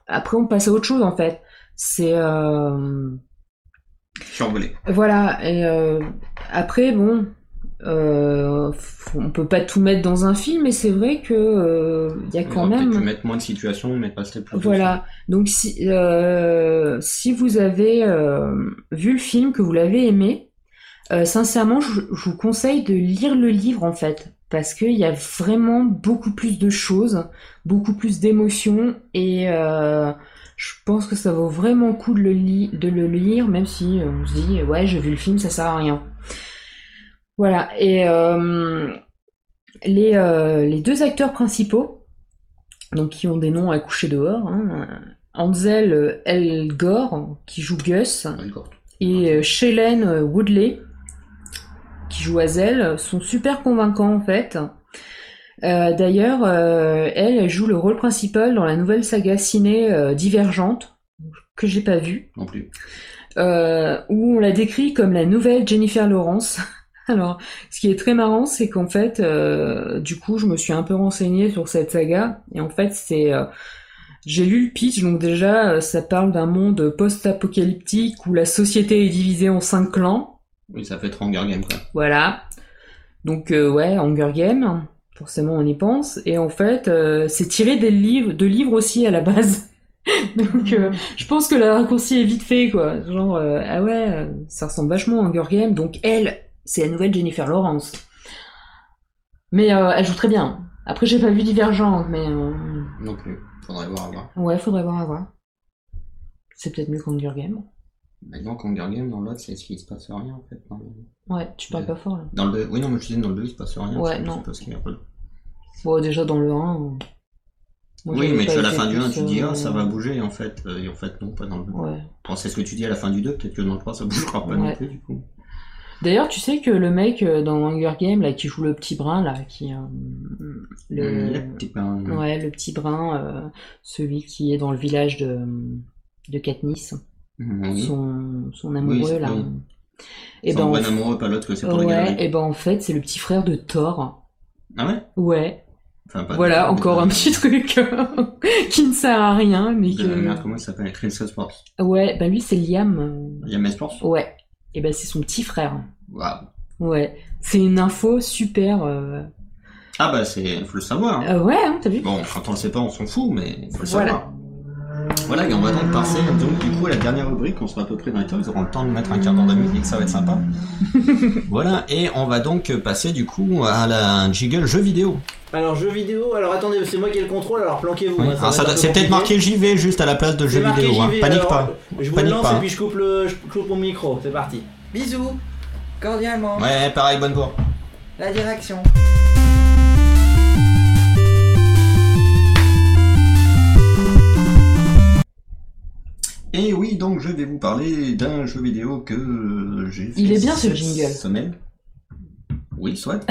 après on passe à autre chose en fait. C'est voilà. Et après, bon, euh, on peut pas tout mettre dans un film, mais c'est vrai que euh, il y a On quand peut-être même. pu mettre moins de situations, mais passer plus. Voilà. Donc si euh, si vous avez euh, vu le film, que vous l'avez aimé, euh, sincèrement, je, je vous conseille de lire le livre en fait, parce qu'il y a vraiment beaucoup plus de choses, beaucoup plus d'émotions, et euh, je pense que ça vaut vraiment le coup de le, li- de le lire, même si on se dit ouais j'ai vu le film, ça sert à rien. Voilà. Et euh, les euh, les deux acteurs principaux, donc qui ont des noms à coucher dehors. Hein. Ansel euh, Elgort, qui joue Gus, et euh, Shailene Woodley, qui joue Hazel sont super convaincants en fait. Euh, D'ailleurs, euh, elle, elle joue le rôle principal dans la nouvelle saga ciné euh, Divergente, que j'ai pas vue, Non plus. euh, où on la décrit comme la nouvelle Jennifer Lawrence. Alors, ce qui est très marrant, c'est qu'en fait, euh, du coup, je me suis un peu renseignée sur cette saga, et en fait, c'est... euh, j'ai lu le pitch, donc déjà, euh, ça parle d'un monde post-apocalyptique où la société est divisée en cinq clans. Oui, ça fait trop Hunger Game, quoi. Voilà. Donc euh, ouais, Hunger Games, forcément on y pense. Et en fait, euh, c'est tiré des livres, de livres aussi à la base. Donc euh, je pense que le raccourci est vite fait quoi. Genre euh, ah ouais, euh, ça ressemble vachement à Hunger Games. Donc elle, c'est la nouvelle Jennifer Lawrence. Mais euh, elle joue très bien. Après j'ai pas vu Divergente, mais euh, Non plus. Faudrait voir à voir. ouais, faudrait voir à voir. C'est peut-être mieux qu'Hunger Games. Maintenant qu'Hunger Game, dans l'autre, c'est il se passe rien, en fait. Dans le, Ouais, tu parles pas fort là. dans le Oui, non, mais je disais, dans le 2, il se passe rien. Ouais, non. ce est relou. Bon, déjà dans le 1. euh, moi, Oui, mais tu à la fin du 1, plus, tu dis, ah, ça va bouger, en fait. Et en fait, non, pas dans le 2. Ouais. Bon, c'est ce que tu dis à la fin du 2, peut-être que dans le 3, ça bougera pas non plus, du coup. D'ailleurs, tu sais que le mec euh, dans Hunger Games, là, qui joue le petit brun, là, qui... euh, le... Le petit pain. Ouais, le petit brun, euh, celui qui est dans le village de, de Katniss, Oui. son, son Oui, amoureux, c'est- là. oui. Et ben, en bon f- amoureux, pas l'autre que c'est pour ouais, et ben en fait, c'est le petit frère de Thor. Ah ouais? Ouais, Enfin, pas voilà, de- encore un petit truc qui ne sert à rien, mais de- Merde, que... comment il s'appelle? Chris Sports. Ouais, ben lui, c'est Liam. Mes Sports Ouais, et ben c'est son petit frère. Waouh. Ouais, c'est une info super... euh, Ah bah, c'est, faut le savoir. hein. euh, ouais, hein, t'as vu Bon, quand on le sait pas, on s'en fout, mais faut le Voilà. savoir. Voilà, et on va donc passer donc du coup à la dernière rubrique, on sera à peu près dans les temps, ils auront le temps de mettre un quart d'heure de musique, ça va être sympa. voilà, et on va donc passer du coup à la jiggle jeu vidéo. Alors, jeu vidéo, alors attendez, c'est moi qui ai le contrôle, alors planquez-vous. Oui. hein, peu c'est peut-être marqué. JV juste à la place de C'est jeu marqué vidéo, hein. Panique alors, pas. Je vous Panique lance pas. et puis je coupe, le, je coupe mon micro, c'est parti. Bisous, cordialement, Ouais, pareil, bonne bourre. la direction. Et oui, donc je vais vous parler d'un jeu vidéo que euh, j'ai fait Il est bien, ce jingle. semaine. Oui, soit.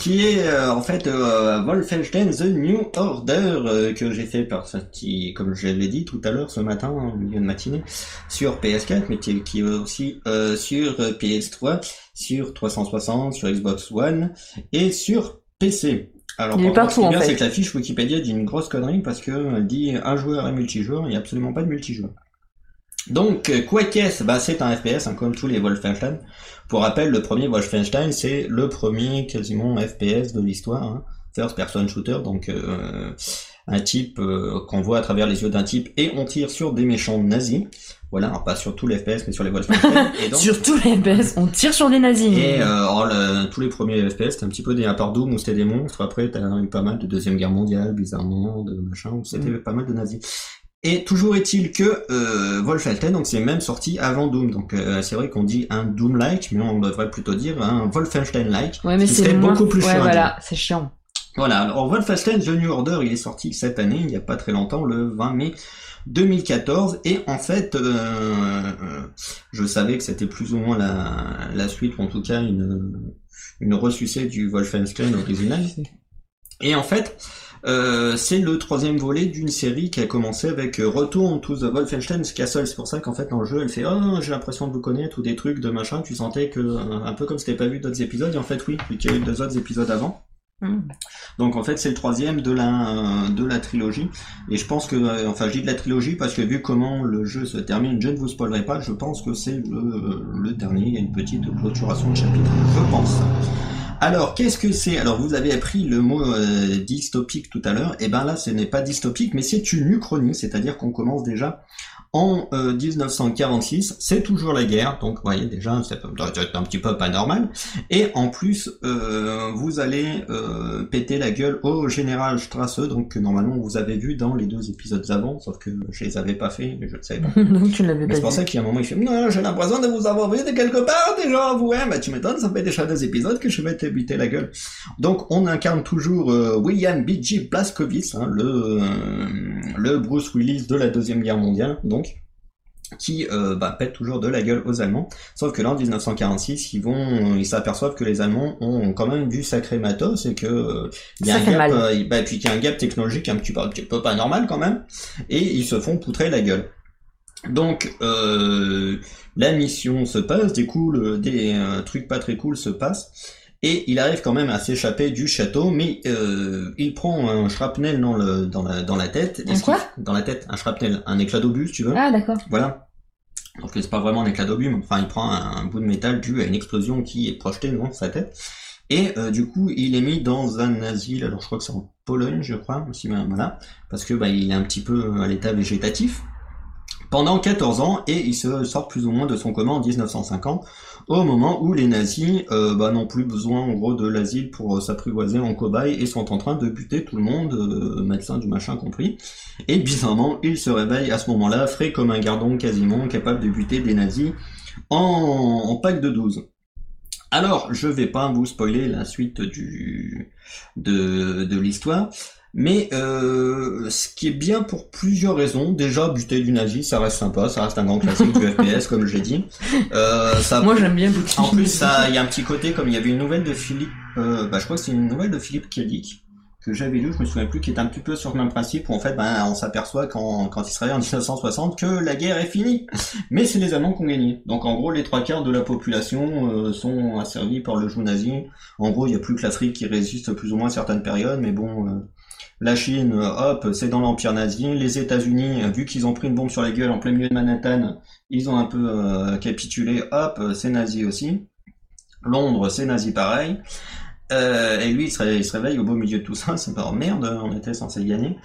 qui est euh, en fait euh, Wolfenstein The New Order euh, que j'ai fait par qui, comme je l'ai dit tout à l'heure ce matin en milieu de matinée sur PS4 mais qui, qui est aussi euh, sur euh, PS3 sur 360 sur Xbox One et sur PC alors Il est par contre, ce qui est en bien c'est que la fiche Wikipédia dit une grosse connerie parce que elle dit un joueur et multijoueur il n'y a absolument pas de multijoueur donc, euh, qu'est-ce? Bah, C'est un FPS, hein, comme tous les Wolfenstein. Pour rappel, le premier Wolfenstein, c'est le premier quasiment FPS de l'histoire. Hein. First person shooter, donc euh, un type euh, qu'on voit à travers les yeux d'un type et on tire sur des méchants nazis. Voilà, alors pas sur tous les FPS, mais sur les Wolfenstein. Et donc- Sur tous les FPS, on tire sur des nazis. et euh, alors, le- tous les premiers FPS, c'était un petit peu des à part Doom où c'était des monstres. Après, t'as eu pas mal de Deuxième Guerre mondiale, bizarrement, de machin, où c'était pas mal de nazis. Et toujours est-il que euh, Wolfenstein, donc c'est même sorti avant Doom. Donc euh, c'est vrai qu'on dit un Doom-like, mais on devrait plutôt dire un Wolfenstein-like. Ouais, mais qui c'est serait moins... beaucoup plus Ouais, chiant voilà, c'est chiant. voilà, alors Wolfenstein The New Order, il est sorti cette année, il n'y a pas très longtemps, le 20 mai 2014, et en fait, euh, euh, je savais que c'était plus ou moins la, la suite, ou en tout cas une, une ressucée du Wolfenstein original. Et en fait, euh, c'est le troisième volet d'une série qui a commencé avec euh, Return to the Wolfenstein's Castle. C'est pour ça qu'en fait dans le jeu, elle fait oh j'ai l'impression de vous connaître ou des trucs de machin. Tu sentais que euh, un peu comme si t'avais pas vu d'autres épisodes. Et en fait oui, vu qu'il y a eu deux autres épisodes avant. Hmm. Donc en fait c'est le troisième de la de la trilogie et je pense que enfin je dis de la trilogie parce que vu comment le jeu se termine, je ne vous spoilerai pas. Je pense que c'est le, le dernier. Il y a une petite clôturation de chapitre, je pense. Alors, qu'est-ce que c'est? Alors, vous avez appris le mot euh, dystopique tout à l'heure. Et ben là, ce n'est pas dystopique, mais c'est une uchronie, c'est-à-dire qu'on commence déjà en euh, 1946. C'est toujours la guerre, donc vous voyez déjà, c'est un petit peu pas normal. Et en plus, euh, vous allez euh, péter la gueule au général Strasse, donc que normalement vous avez vu dans les deux épisodes avant, sauf que je les avais pas fait, mais je ne savais pas. Donc tu l'avais pas c'est pour ça qu'il y a un moment, il fait Non, j'ai l'impression de vous avoir vu de quelque part déjà, vous, hein. Bah, tu m'étonnes, ça fait déjà des épisodes que je vais te buter la gueule. Donc, on incarne toujours euh, William B.G. Blazkowicz, hein, le, euh, le Bruce Willis de la Deuxième Guerre mondiale, donc. Qui euh, bah, pètent toujours de la gueule aux Allemands. Sauf que là, en 1946, ils vont, ils s'aperçoivent que les Allemands ont quand même du sacré matos et que euh, il y a Ça un gap, euh, bah, puis qu'il y a un gap technologique un petit peu, un petit peu pas normal quand même, et ils se font poutrer la gueule. Donc, euh, la mission se passe, des cool, des euh, trucs pas très cool se passent. Et il arrive quand même à s'échapper du château, mais euh, il prend un shrapnel dans, le, dans, la, dans la tête. Un quoi? Dans la tête, un shrapnel, un éclat d'obus, si tu veux? Ah, d'accord. Voilà. Donc c'est pas vraiment un éclat d'obus, mais enfin il prend un, un bout de métal dû à une explosion qui est projetée dans sa tête. Et euh, du coup, il est mis dans un asile, alors je crois que c'est en Pologne, je crois, aussi, voilà, parce que bah, il est un petit peu à l'état végétatif, pendant 14 ans, et il se sort plus ou moins de son coma en 1950, au moment où les nazis euh, bah, n'ont plus besoin en gros de l'asile pour euh, s'apprivoiser en cobaye et sont en train de buter tout le monde, euh, médecins du machin compris. Et bizarrement, il se réveille à ce moment-là, frais comme un gardon quasiment, capable de buter des nazis en, en pack de 12. Alors, je vais pas vous spoiler la suite du de, de l'histoire, mais euh, ce qui est bien pour plusieurs raisons. Déjà, buter du nazi, ça reste sympa, ça reste un grand classique du FPS, comme je l'ai dit. Euh, ça, Moi, j'aime bien beaucoup. en plus, il y a un petit côté comme il y avait une nouvelle de Philippe, euh, bah, je crois que c'est une nouvelle de Philippe Kellic que j'avais lu, je me souviens plus, qui est un petit peu sur le même principe où en fait, ben, on s'aperçoit quand, quand il se réveille en 1960 que la guerre est finie. Mais c'est les Allemands qui ont gagné. Donc en gros, les trois quarts de la population euh, sont asservis par le joug nazi. En gros, il y a plus que l'Afrique qui résiste plus ou moins à certaines périodes, mais bon. euh, la Chine, hop, c'est dans l'Empire nazi. Les États-Unis, vu qu'ils ont pris une bombe sur la gueule en plein milieu de Manhattan, ils ont un peu euh, capitulé. Hop, c'est nazi aussi. Londres, c'est nazi pareil. Euh, et lui, il se, ré- il se réveille au beau milieu de tout ça. C'est pas merde, on était censé gagner.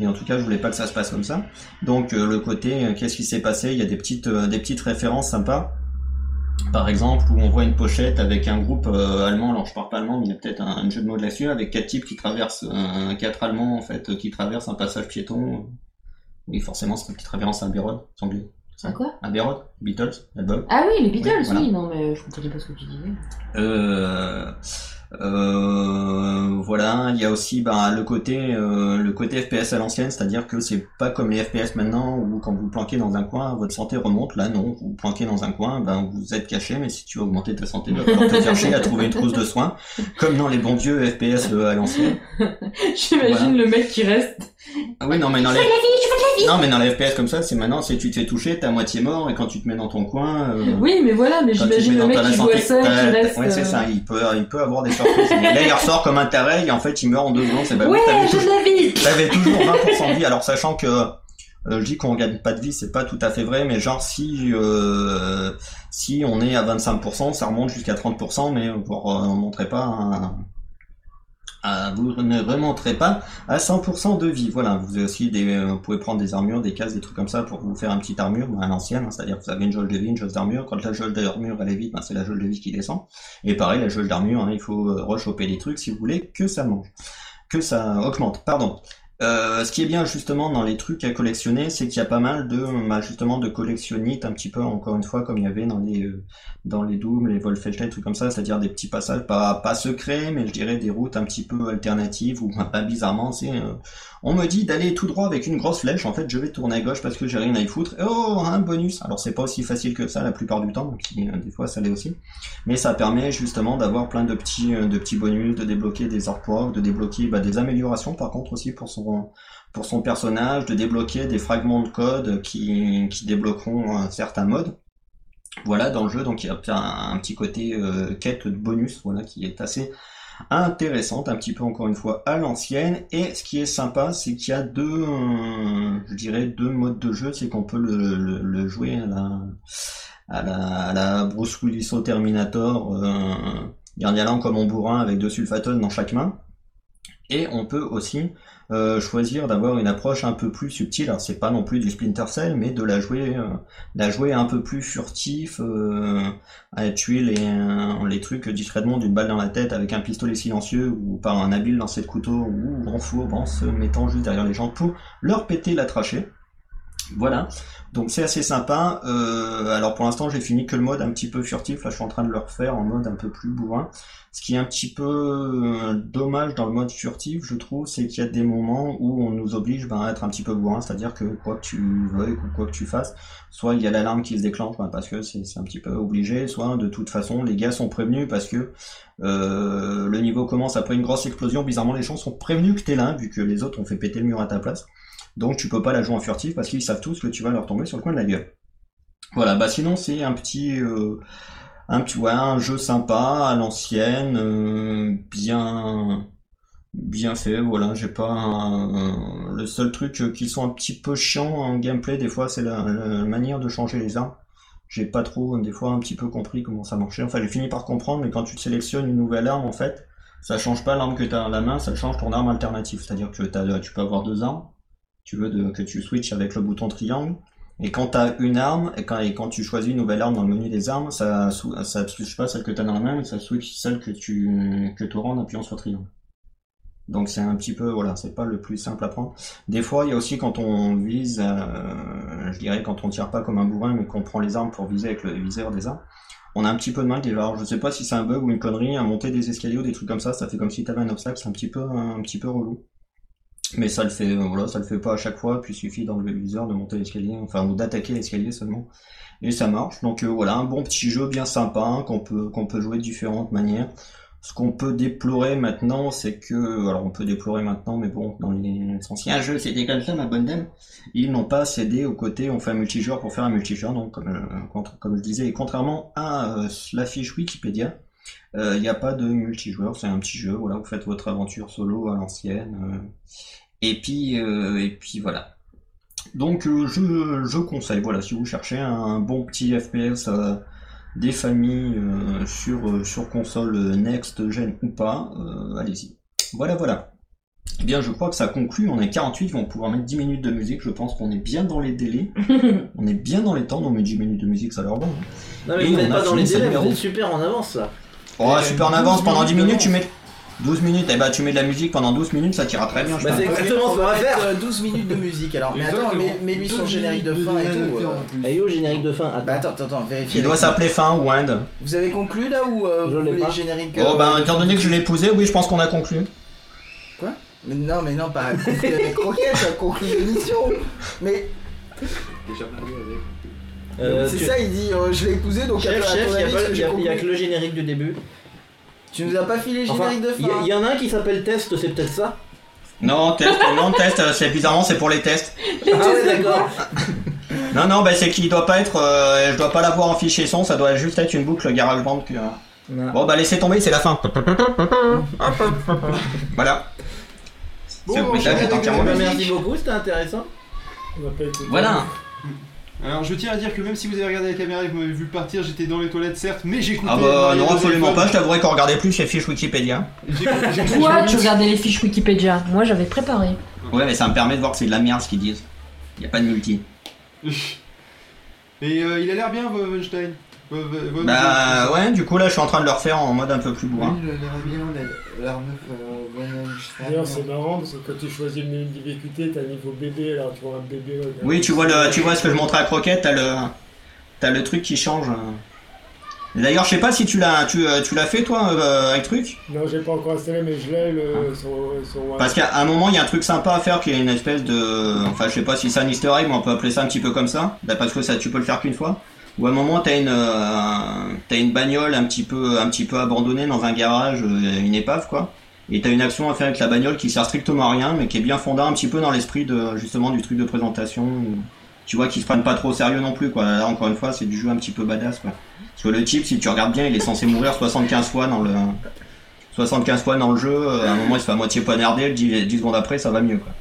Et en tout cas, je voulais pas que ça se passe comme ça. Donc euh, le côté, qu'est-ce qui s'est passé? Il y a des petites, des petites références sympas. Par exemple, où on voit une pochette avec un groupe euh, allemand, alors je parle pas allemand, mais il y a peut-être un, un jeu de mots là-dessus, avec quatre types qui traversent, euh, quatre allemands en fait, euh, qui traversent un passage piéton. Oui, forcément, c'est qui traversent un Bérode, c'est anglais. À quoi Un Bérode, Beatles, l'album. Ah oui, les Beatles, Oui, voilà. oui, non, mais je comprenais pas ce que tu disais. Euh, euh, voilà, il y a aussi bah, le côté euh, le côté FPS à l'ancienne, c'est-à-dire que c'est pas comme les FPS maintenant où quand vous planquez dans un coin, votre santé remonte. Là, non, vous planquez dans un coin, ben vous êtes caché, mais si tu veux augmenter ta santé, va falloir te chercher à trouver une trousse de soins, comme dans les bons vieux FPS euh, à l'ancienne. J'imagine le mec qui reste. Ah oui, non, mais dans les non, mais dans les FPS comme ça, c'est maintenant, c'est tu te fais toucher, t'es à moitié mort, et quand tu te mets dans ton coin. euh, Oui, mais voilà, mais j'imagine le mec qui voit ça, qui t'as- reste. Ouais, c'est euh, ça, il peut, il peut avoir des surprises. Mais là, il ressort comme un taré, et en fait, il meurt en deux secondes, c'est pas Ouais, je toujours, l'avais t'avais toujours 20% de vie, alors sachant que, euh, je dis qu'on gagne pas de vie, c'est pas tout à fait vrai, mais genre, si, euh, si on est à 25%, ça remonte jusqu'à 30%, mais vous ne remonterez pas vous ne remonterez pas à 100% de vie. Voilà, vous avez aussi des, euh, vous pouvez prendre des armures, des cases, des trucs comme ça pour vous faire une petite armure, ben, à l'ancienne, hein, c'est-à-dire que vous avez une jauge de vie, une jauge d'armure. Quand la jauge d'armure elle est vide, ben, c'est la jauge de vie qui descend. Et pareil, la jauge d'armure, hein, il faut euh, rechoper les trucs si vous voulez que ça mange, que ça augmente. Pardon. Euh, ce qui est bien justement dans les trucs à collectionner, c'est qu'il y a pas mal de bah, justement de collectionnites un petit peu encore une fois comme il y avait dans les euh, dans les Doom, les Wolfenstein, trucs comme ça, c'est-à-dire des petits passages pas pas secrets, mais je dirais des routes un petit peu alternatives où bah, bizarrement c'est euh, on me dit d'aller tout droit avec une grosse flèche, en fait je vais tourner à gauche parce que j'ai rien à y foutre. Et oh, un bonus. Alors c'est pas aussi facile que ça la plupart du temps, euh, des fois ça l'est aussi. Mais ça permet justement d'avoir plein de petits euh, de petits bonus, de débloquer des artworks, de débloquer bah, des améliorations par contre aussi pour son pour son personnage, de débloquer des fragments de code qui, débloqueront un certain mode. Voilà, dans le jeu, donc il y a un, un petit côté euh, quête de bonus, voilà, qui est assez intéressante, un petit peu encore une fois à l'ancienne. Et ce qui est sympa, c'est qu'il y a deux, euh, je dirais, deux modes de jeu, c'est qu'on peut le, le, le jouer à la, à la, à la Bruce Willis au Terminator, euh, Gardialan comme en bourrin avec deux sulfatones dans chaque main. Et on peut aussi euh, choisir d'avoir une approche un peu plus subtile. Alors c'est pas non plus du Splinter Cell, mais de la jouer, euh, la jouer un peu plus furtif, euh, à tuer les, euh, les trucs discrètement d'une balle dans la tête avec un pistolet silencieux ou par un habile lancer de couteau ou en fourbe en se mettant juste derrière les gens pour leur péter la trachée. Voilà, donc c'est assez sympa. Euh, alors pour l'instant j'ai fini que le mode un petit peu furtif, là je suis en train de le refaire en mode un peu plus bourrin. Ce qui est un petit peu euh, dommage dans le mode furtif, je trouve, c'est qu'il y a des moments où on nous oblige ben, à être un petit peu bourrin, c'est-à-dire que quoi que tu veuilles ou quoi que tu fasses, soit il y a l'alarme qui se déclenche ben, parce que c'est un petit peu obligé, soit de toute façon les gars sont prévenus parce que euh, le niveau commence après une grosse explosion, bizarrement les gens sont prévenus que t'es là, vu que les autres ont fait péter le mur à ta place. Donc tu peux pas la jouer en furtif parce qu'ils savent tous que tu vas leur tomber sur le coin de la gueule. Voilà, bah sinon c'est un petit euh, un petit ouais, un jeu sympa à l'ancienne, euh, bien bien fait, voilà, j'ai pas le seul truc euh, qui sont un petit peu chiants en gameplay des fois c'est la, manière de changer les armes. J'ai pas trop des fois un petit peu compris comment ça marchait. Enfin j'ai fini par comprendre mais quand tu sélectionnes une nouvelle arme en fait, ça change pas l'arme que tu as à la main, ça change ton arme alternative. C'est-à-dire que tu peux avoir deux armes, tu veux que tu switches avec le bouton triangle. Et quand tu as une arme, et quand, tu choisis une nouvelle arme dans le menu des armes, ça ça switch pas celle que tu as dans la main, mais ça switch celle que tu que auras en appuyant sur triangle. Donc c'est un petit peu, voilà, c'est pas le plus simple à prendre. Des fois, il y a aussi quand on vise, euh, je dirais quand on tire pas comme un bourrin, mais qu'on prend les armes pour viser avec le viseur des armes, on a un petit peu de mal déjà. Alors je sais pas si c'est un bug ou une connerie, à monter des escaliers ou des trucs comme ça, ça fait comme si t'avais un obstacle, c'est un petit peu un petit peu relou. Mais ça le fait, euh, voilà, ça le fait pas à chaque fois, puis il suffit d'enlever le viseur, de monter l'escalier, enfin, ou d'attaquer l'escalier seulement. Et ça marche. Donc euh, voilà, un bon petit jeu bien sympa, hein, qu'on peut, qu'on peut jouer de différentes manières. Ce qu'on peut déplorer maintenant, c'est que, alors on peut déplorer maintenant, mais bon, dans les anciens jeux, c'était comme ça, ma bonne dame. Ils n'ont pas cédé au côté, on fait un multijoueur pour faire un multijoueur, donc comme, euh, comme je disais, et contrairement à euh, la fiche Wikipédia, il n'y a pas de multijoueur, c'est un petit jeu, voilà, vous faites votre aventure solo à l'ancienne, et puis, euh, et puis voilà. Donc euh, je, je conseille, voilà, si vous cherchez un bon petit FPS euh, des familles euh, sur, euh, sur console next gen ou pas, euh, allez-y. Voilà, voilà. Eh bien, je crois que ça conclut. On est 48, ils vont pouvoir mettre 10 minutes de musique. Je pense qu'on est bien dans les délais. on est bien dans les temps. Non, mais 10 minutes de musique, ça leur va. hein. Non mais Et vous on n'êtes pas dans les délais, vous êtes super en avance là. Oh, Et super en 12 avance. Pendant 10 minutes, tu mets 12 minutes. Eh ben, tu mets de la musique pendant 12 minutes, ça t'ira très bien. je Bah, c'est exactement ce qu'on va faire. Euh, 12 minutes de musique. Alors, mais attends, mets lui son 12 générique de fin et tout. DNF euh. Et yo, générique de fin. Attends. Bah attends, attends, attends, vérifie. Il doit s'appeler fin ou end. Vous avez conclu là ou euh, Je vous les génériques Oh, euh, ben, étant donné que je l'ai épousé, oui, je pense qu'on a conclu. mais Non, mais non, pas conclu avec Croquette, ça conclu l'émission. Mais Euh, c'est tu- ça, il dit euh, je l'ai épousé donc Chef, à chef, il y a a- que le générique du début. Tu nous as pas filé le Enfin, générique de il y, a- fin il y en a un qui s'appelle test, c'est peut-être ça Non, test, non, test, euh, c'est bizarrement, c'est pour les tests. Ah ouais, d'accord. Non, non, bah, c'est qu'il doit pas être, euh, je dois pas l'avoir en fichier son, ça doit juste être une boucle GarageBand que. Non. Bon, bah, laissez tomber, c'est la fin. Voilà. Bon, merci beaucoup, c'était intéressant. Voilà. Alors je tiens à dire que même si vous avez regardé la caméra et que vous m'avez vu partir, j'étais dans les toilettes certes, mais j'écoutais. Ah bah non, absolument pas, je t'avouerai qu'on regardait plus les fiches Wikipédia. Toi, tu me- regardais les fiches Wikipédia. Moi, j'avais préparé. Ouais, mais ça me permet de voir que c'est de la merde ce qu'ils disent. Y a pas de multi. Et euh, il a l'air bien, Wolfenstein. Bah ouais, du coup là je suis en train de le refaire en mode un peu plus bourrin. il a l'air bien, l'arme euh, D'ailleurs, c'est marrant parce que quand tu choisis le menu de difficulté, t'as niveau bébé, alors tu vois un bébé. Oui, tu vois le, tu vois ce que je montrais à Croquette, t'as le, t'as le truc qui change. D'ailleurs, je sais pas si tu l'as, tu, euh, tu l'as fait toi euh, avec truc. Non, j'ai pas encore installé, mais je l'ai le, sur, sur Parce qu'à un moment, il y a un truc sympa à faire qui est une espèce de, enfin, je sais pas si c'est un Easter egg, mais on peut appeler ça un petit peu comme ça. Parce que ça, tu peux le faire qu'une fois. Ou à un moment, t'as une, euh, une bagnole un petit peu, un petit peu abandonnée dans un garage, euh, une épave quoi. Et t'as une action à faire avec la bagnole qui sert strictement à rien, mais qui est bien fondée un petit peu dans l'esprit de, justement, du truc de présentation. où Tu vois qu'ils se prennent pas trop au sérieux non plus quoi. Là, encore une fois, c'est du jeu un petit peu badass quoi. Parce que le type, si tu regardes bien, il est censé mourir 75 fois dans le, 75 fois dans le jeu. À un moment, il se fait à moitié poignarder, 10, 10 secondes après, ça va mieux quoi.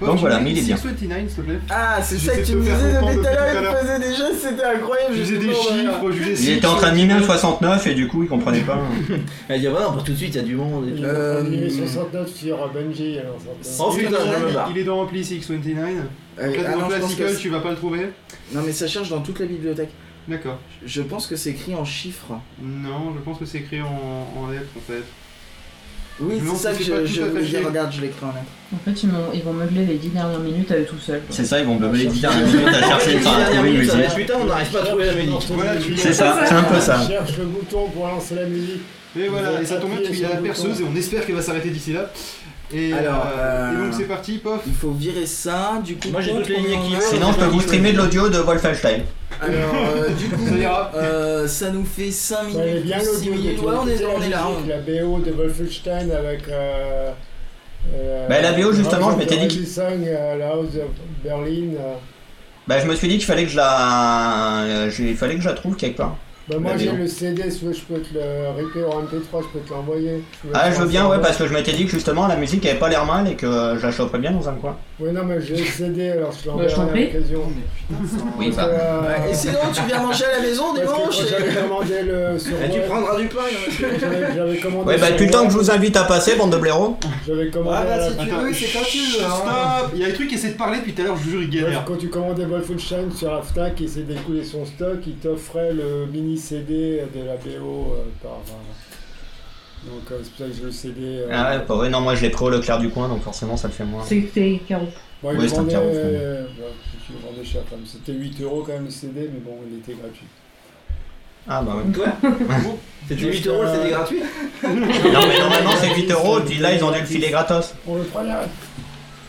Donc voilà, mais il est bien. 629, s'il te plaît. Ah, c'est ça que tu de me disais depuis tout à l'heure, il faisait des jeux, c'était incroyable. Je faisais des voilà. chiffres, je faisais Il était en train de mimer le neuf. 69 et du coup, il comprenait pas. Elle dit, ah bah non, pas tout de suite, il y a du monde. Euh, Il est 69 sur Bungie, alors Oh Il est putain, dans-. Il est Ampli 629. Euh, ah dans Classical, tu vas pas le trouver. non, mais ça cherche dans toute la bibliothèque. D'accord. Je pense que c'est écrit en chiffres. Non, je pense que c'est écrit en, en lettres en fait. Oui, c'est ça que je, voulais dire. Regarde, je l'ai pris en lettre. En fait, ils, m'ont- ils vont meubler les 10 dernières minutes à eux tout seuls. C'est ça, ils vont me les 10 dernières minutes à chercher à dernières trouver une musique. putain, on n'arrive pas à trouver la musique. C'est ça, c'est un peu ça. Cherche le bouton pour lancer la musique. Et voilà, et ça tombe bien qu'il y a la perceuse et on espère qu'elle va s'arrêter d'ici là. Et, Alors, euh, et euh, donc c'est parti, pof. Il faut virer ça, du coup. Moi, j'ai toutes les lignes qui. Sinon, je peux vous streamer de l'audio de Wolfenstein. Alors, euh, du coup, Ça ira. euh, ça nous fait 5 Ouais, elle est minutes, bien plus 6 l'audio. minutes. Ouais, on est, on est là. La BO de Wolfenstein avec. Euh, Bah, la BO, justement, je m'étais dit euh, la House of Berlin. Bah, je me suis dit qu'il fallait que je la, il fallait que je la trouve quelque part. Bah, moi j'ai le CD, si tu veux, je peux te le ripper en MP3, je peux te l'envoyer. Ah, je veux bien, ouais, parce que je m'étais dit que justement la musique avait pas l'air mal et que je la choperais bien dans un coin. Oui, non, mais j'ai le CD, alors je Bah, je l'enverrai à l'occasion. Oui, Parce bah. euh, Et sinon, tu viens manger à la maison dimanche J'avais commandé le sur Et tu prendras du pain, il y en a J'avais j'avais commandé. Ouais, bah, depuis le temps que je vous invite à passer, bande de blaireaux. J'avais commandé. Ah, bah, si tu veux, c'est quand tu veux. hein. Stop Il y a des trucs qui essaient de parler depuis tout à l'heure, je vous jure, ils Ouais, galèrent. Quand tu commandais Wolfenstein sur la Fnac et essaie d'écouler son stock, il t'offrait le mini CD de la BO euh, par. euh, Donc euh, c'est pour ça que j'ai le CD. euh, Ah ouais, bah ouais, non, moi je l'ai pris au Leclerc du coin, donc forcément ça le fait moins. C'est c'est Caro. Bon, il Ouais, le c'est un vendait, carreau, euh, ouais, je le vendais cher quand même. C'était 8 euros quand même le CD, mais bon, il était gratuit. Ah bah ouais. Quoi? C'était 8 euros, c'était gratuit? Non, mais normalement c'est 8 euros, puis là ils ont dû le filer gratos. On le prenait.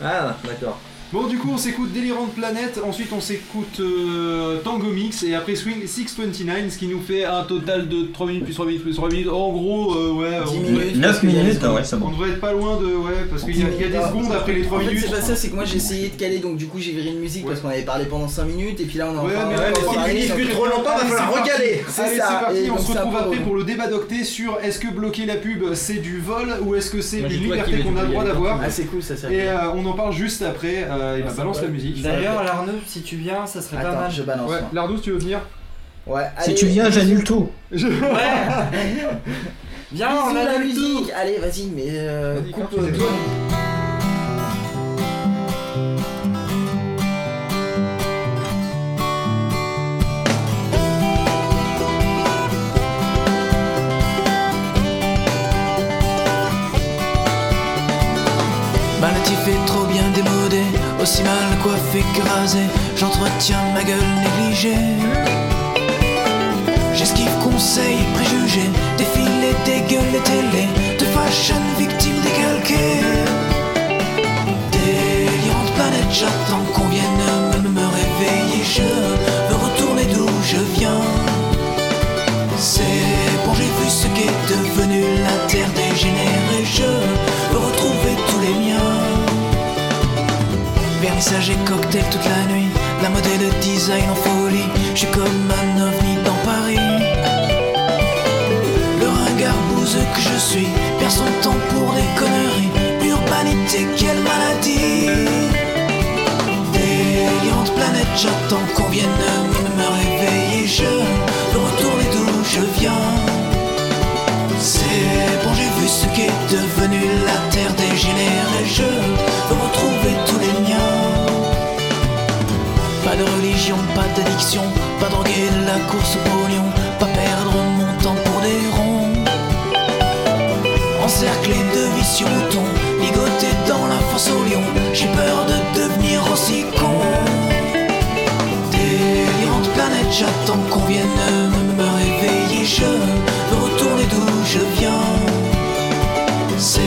Ah, d'accord. Bon, du coup, on s'écoute Delirant Planet, ensuite on s'écoute euh, Tango Mix, et après Swing 629, ce qui nous fait un total de 3 minutes plus 3 minutes plus 3 minutes. En gros, euh, ouais, 10 on, minutes. 9 parce qu'il y a des minutes, secondes. ouais, c'est on bon. devrait être pas loin de. Ouais, parce qu'il y, y a des secondes après les 3 En fait, minutes. c'est pas ça, c'est que moi j'ai essayé de caler, donc du coup j'ai viré une musique Ouais. parce qu'on avait parlé pendant 5 minutes, et puis là on est Ouais, on est ouais, mais si tu trop longtemps, va falloir recaler. C'est ça, c'est parti, et on se retrouve après pour le débat d'octet sur est-ce que bloquer la pub c'est du vol ou est-ce que c'est une liberté qu'on a le droit d'avoir Ah, c'est cool ça, Et euh, on en parle juste après, euh, et bah Ah, balance ça la va. musique. D'ailleurs, Arnaud, si tu viens, ça serait pas Attends, mal. je balance. Ouais, moi. Lardous, tu veux venir Ouais, Si tu viens, j'annule tout. Je- Ouais Bisous, Viens, on a la musique tout. Allez, vas-y, mais euh, Vas-y, coupe tu euh, toi. Ma natif est trop bien démodé, aussi mal coiffé que rasé, j'entretiens ma gueule négligée. J'esquive conseils, préjugés, défilés, dégueules et télé, de fashion victime décalquée. Vernissage et cocktail toute la nuit. La mode et le design en folie. Je suis comme un ovni dans Paris. Le ringard bouseux que je suis perd son temps pour des conneries. Urbanité, quelle maladie. Délirante planète, j'attends qu'on vienne me, me réveiller. Je veux retourner d'où je viens. C'est bon, j'ai vu ce qu'est devenu la terre dégénérée. Je veux retrouver pas d'addiction, pas droguer de la course au pognon, pas perdre mon temps pour des ronds. Encerclé de vicieux moutons, ligoté dans la fosse au lion, j'ai peur de devenir aussi con. Délirante planète, j'attends qu'on vienne me, réveiller. Je veux retourner d'où je viens. C'est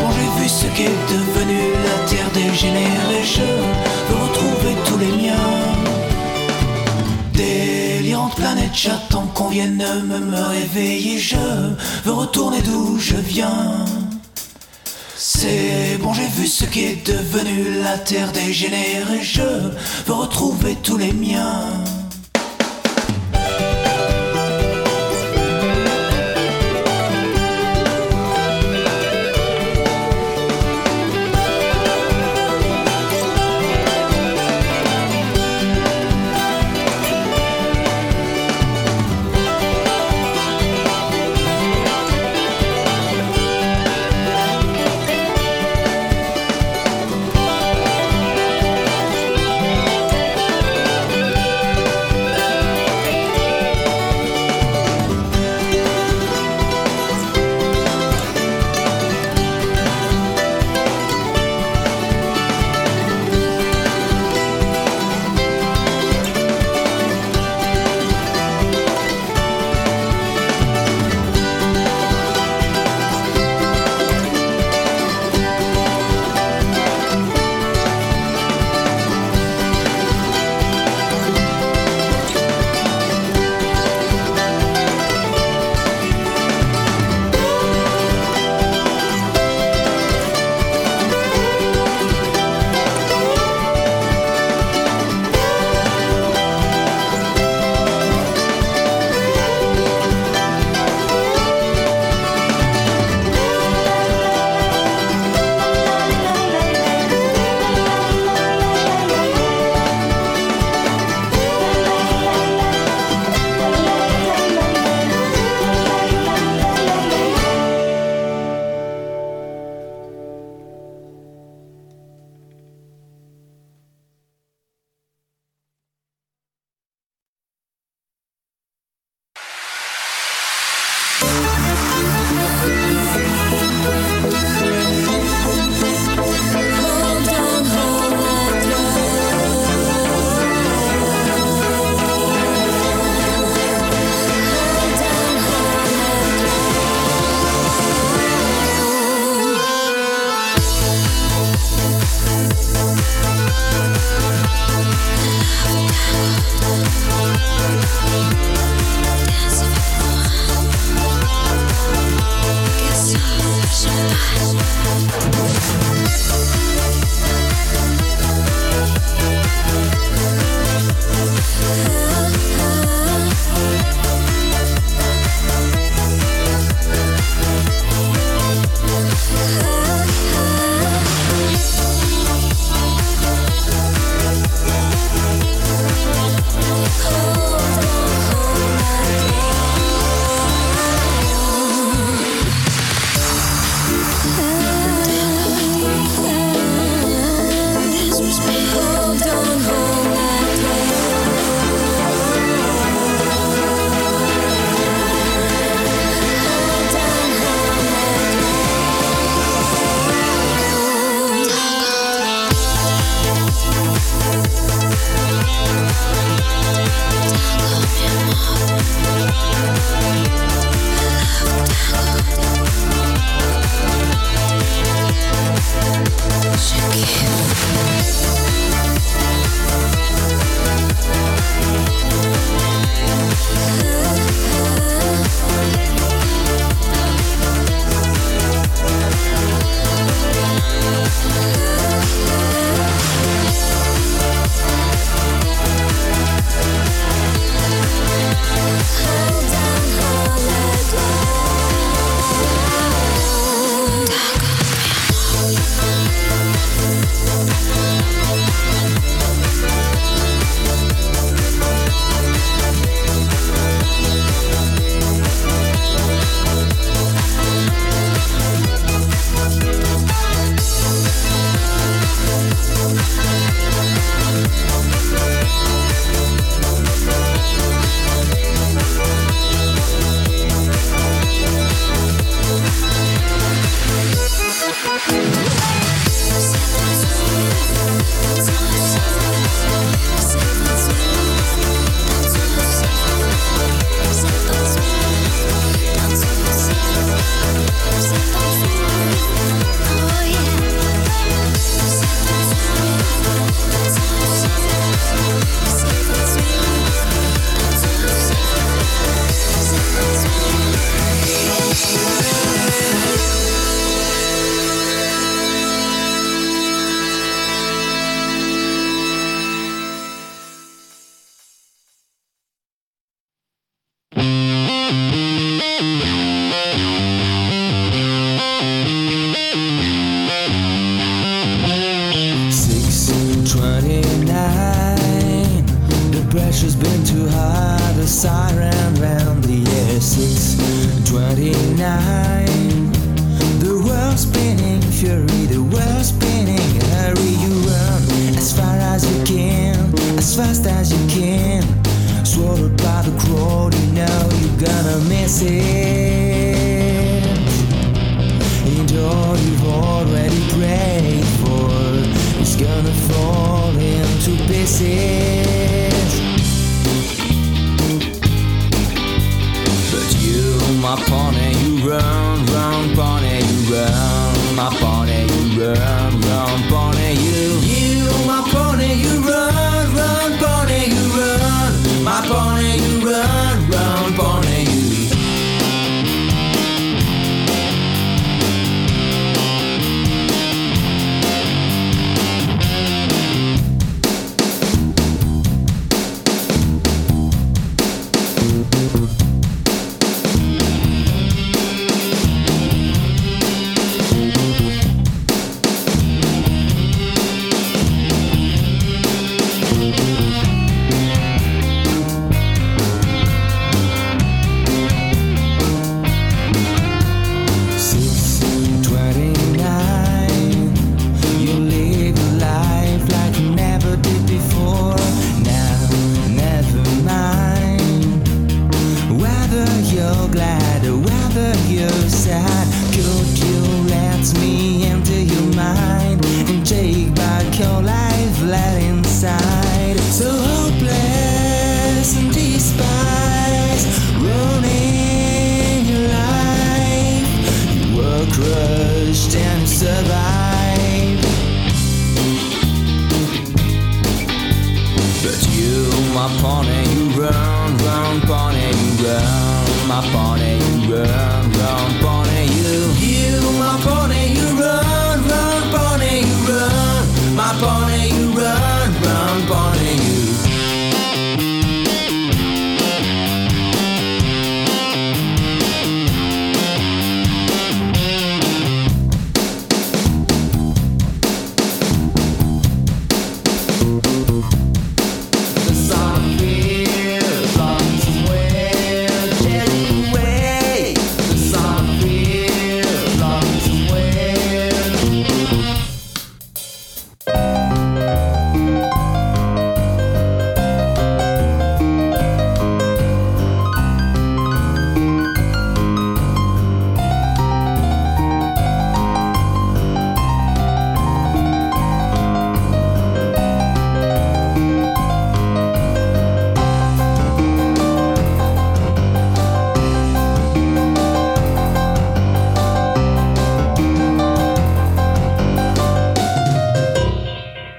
bon, j'ai vu ce qu'est devenu la terre dégénérée. J'attends qu'on vienne me, réveiller. Je veux retourner d'où je viens. C'est bon, j'ai vu ce qu'est devenu la terre dégénérée. Je veux retrouver tous les miens.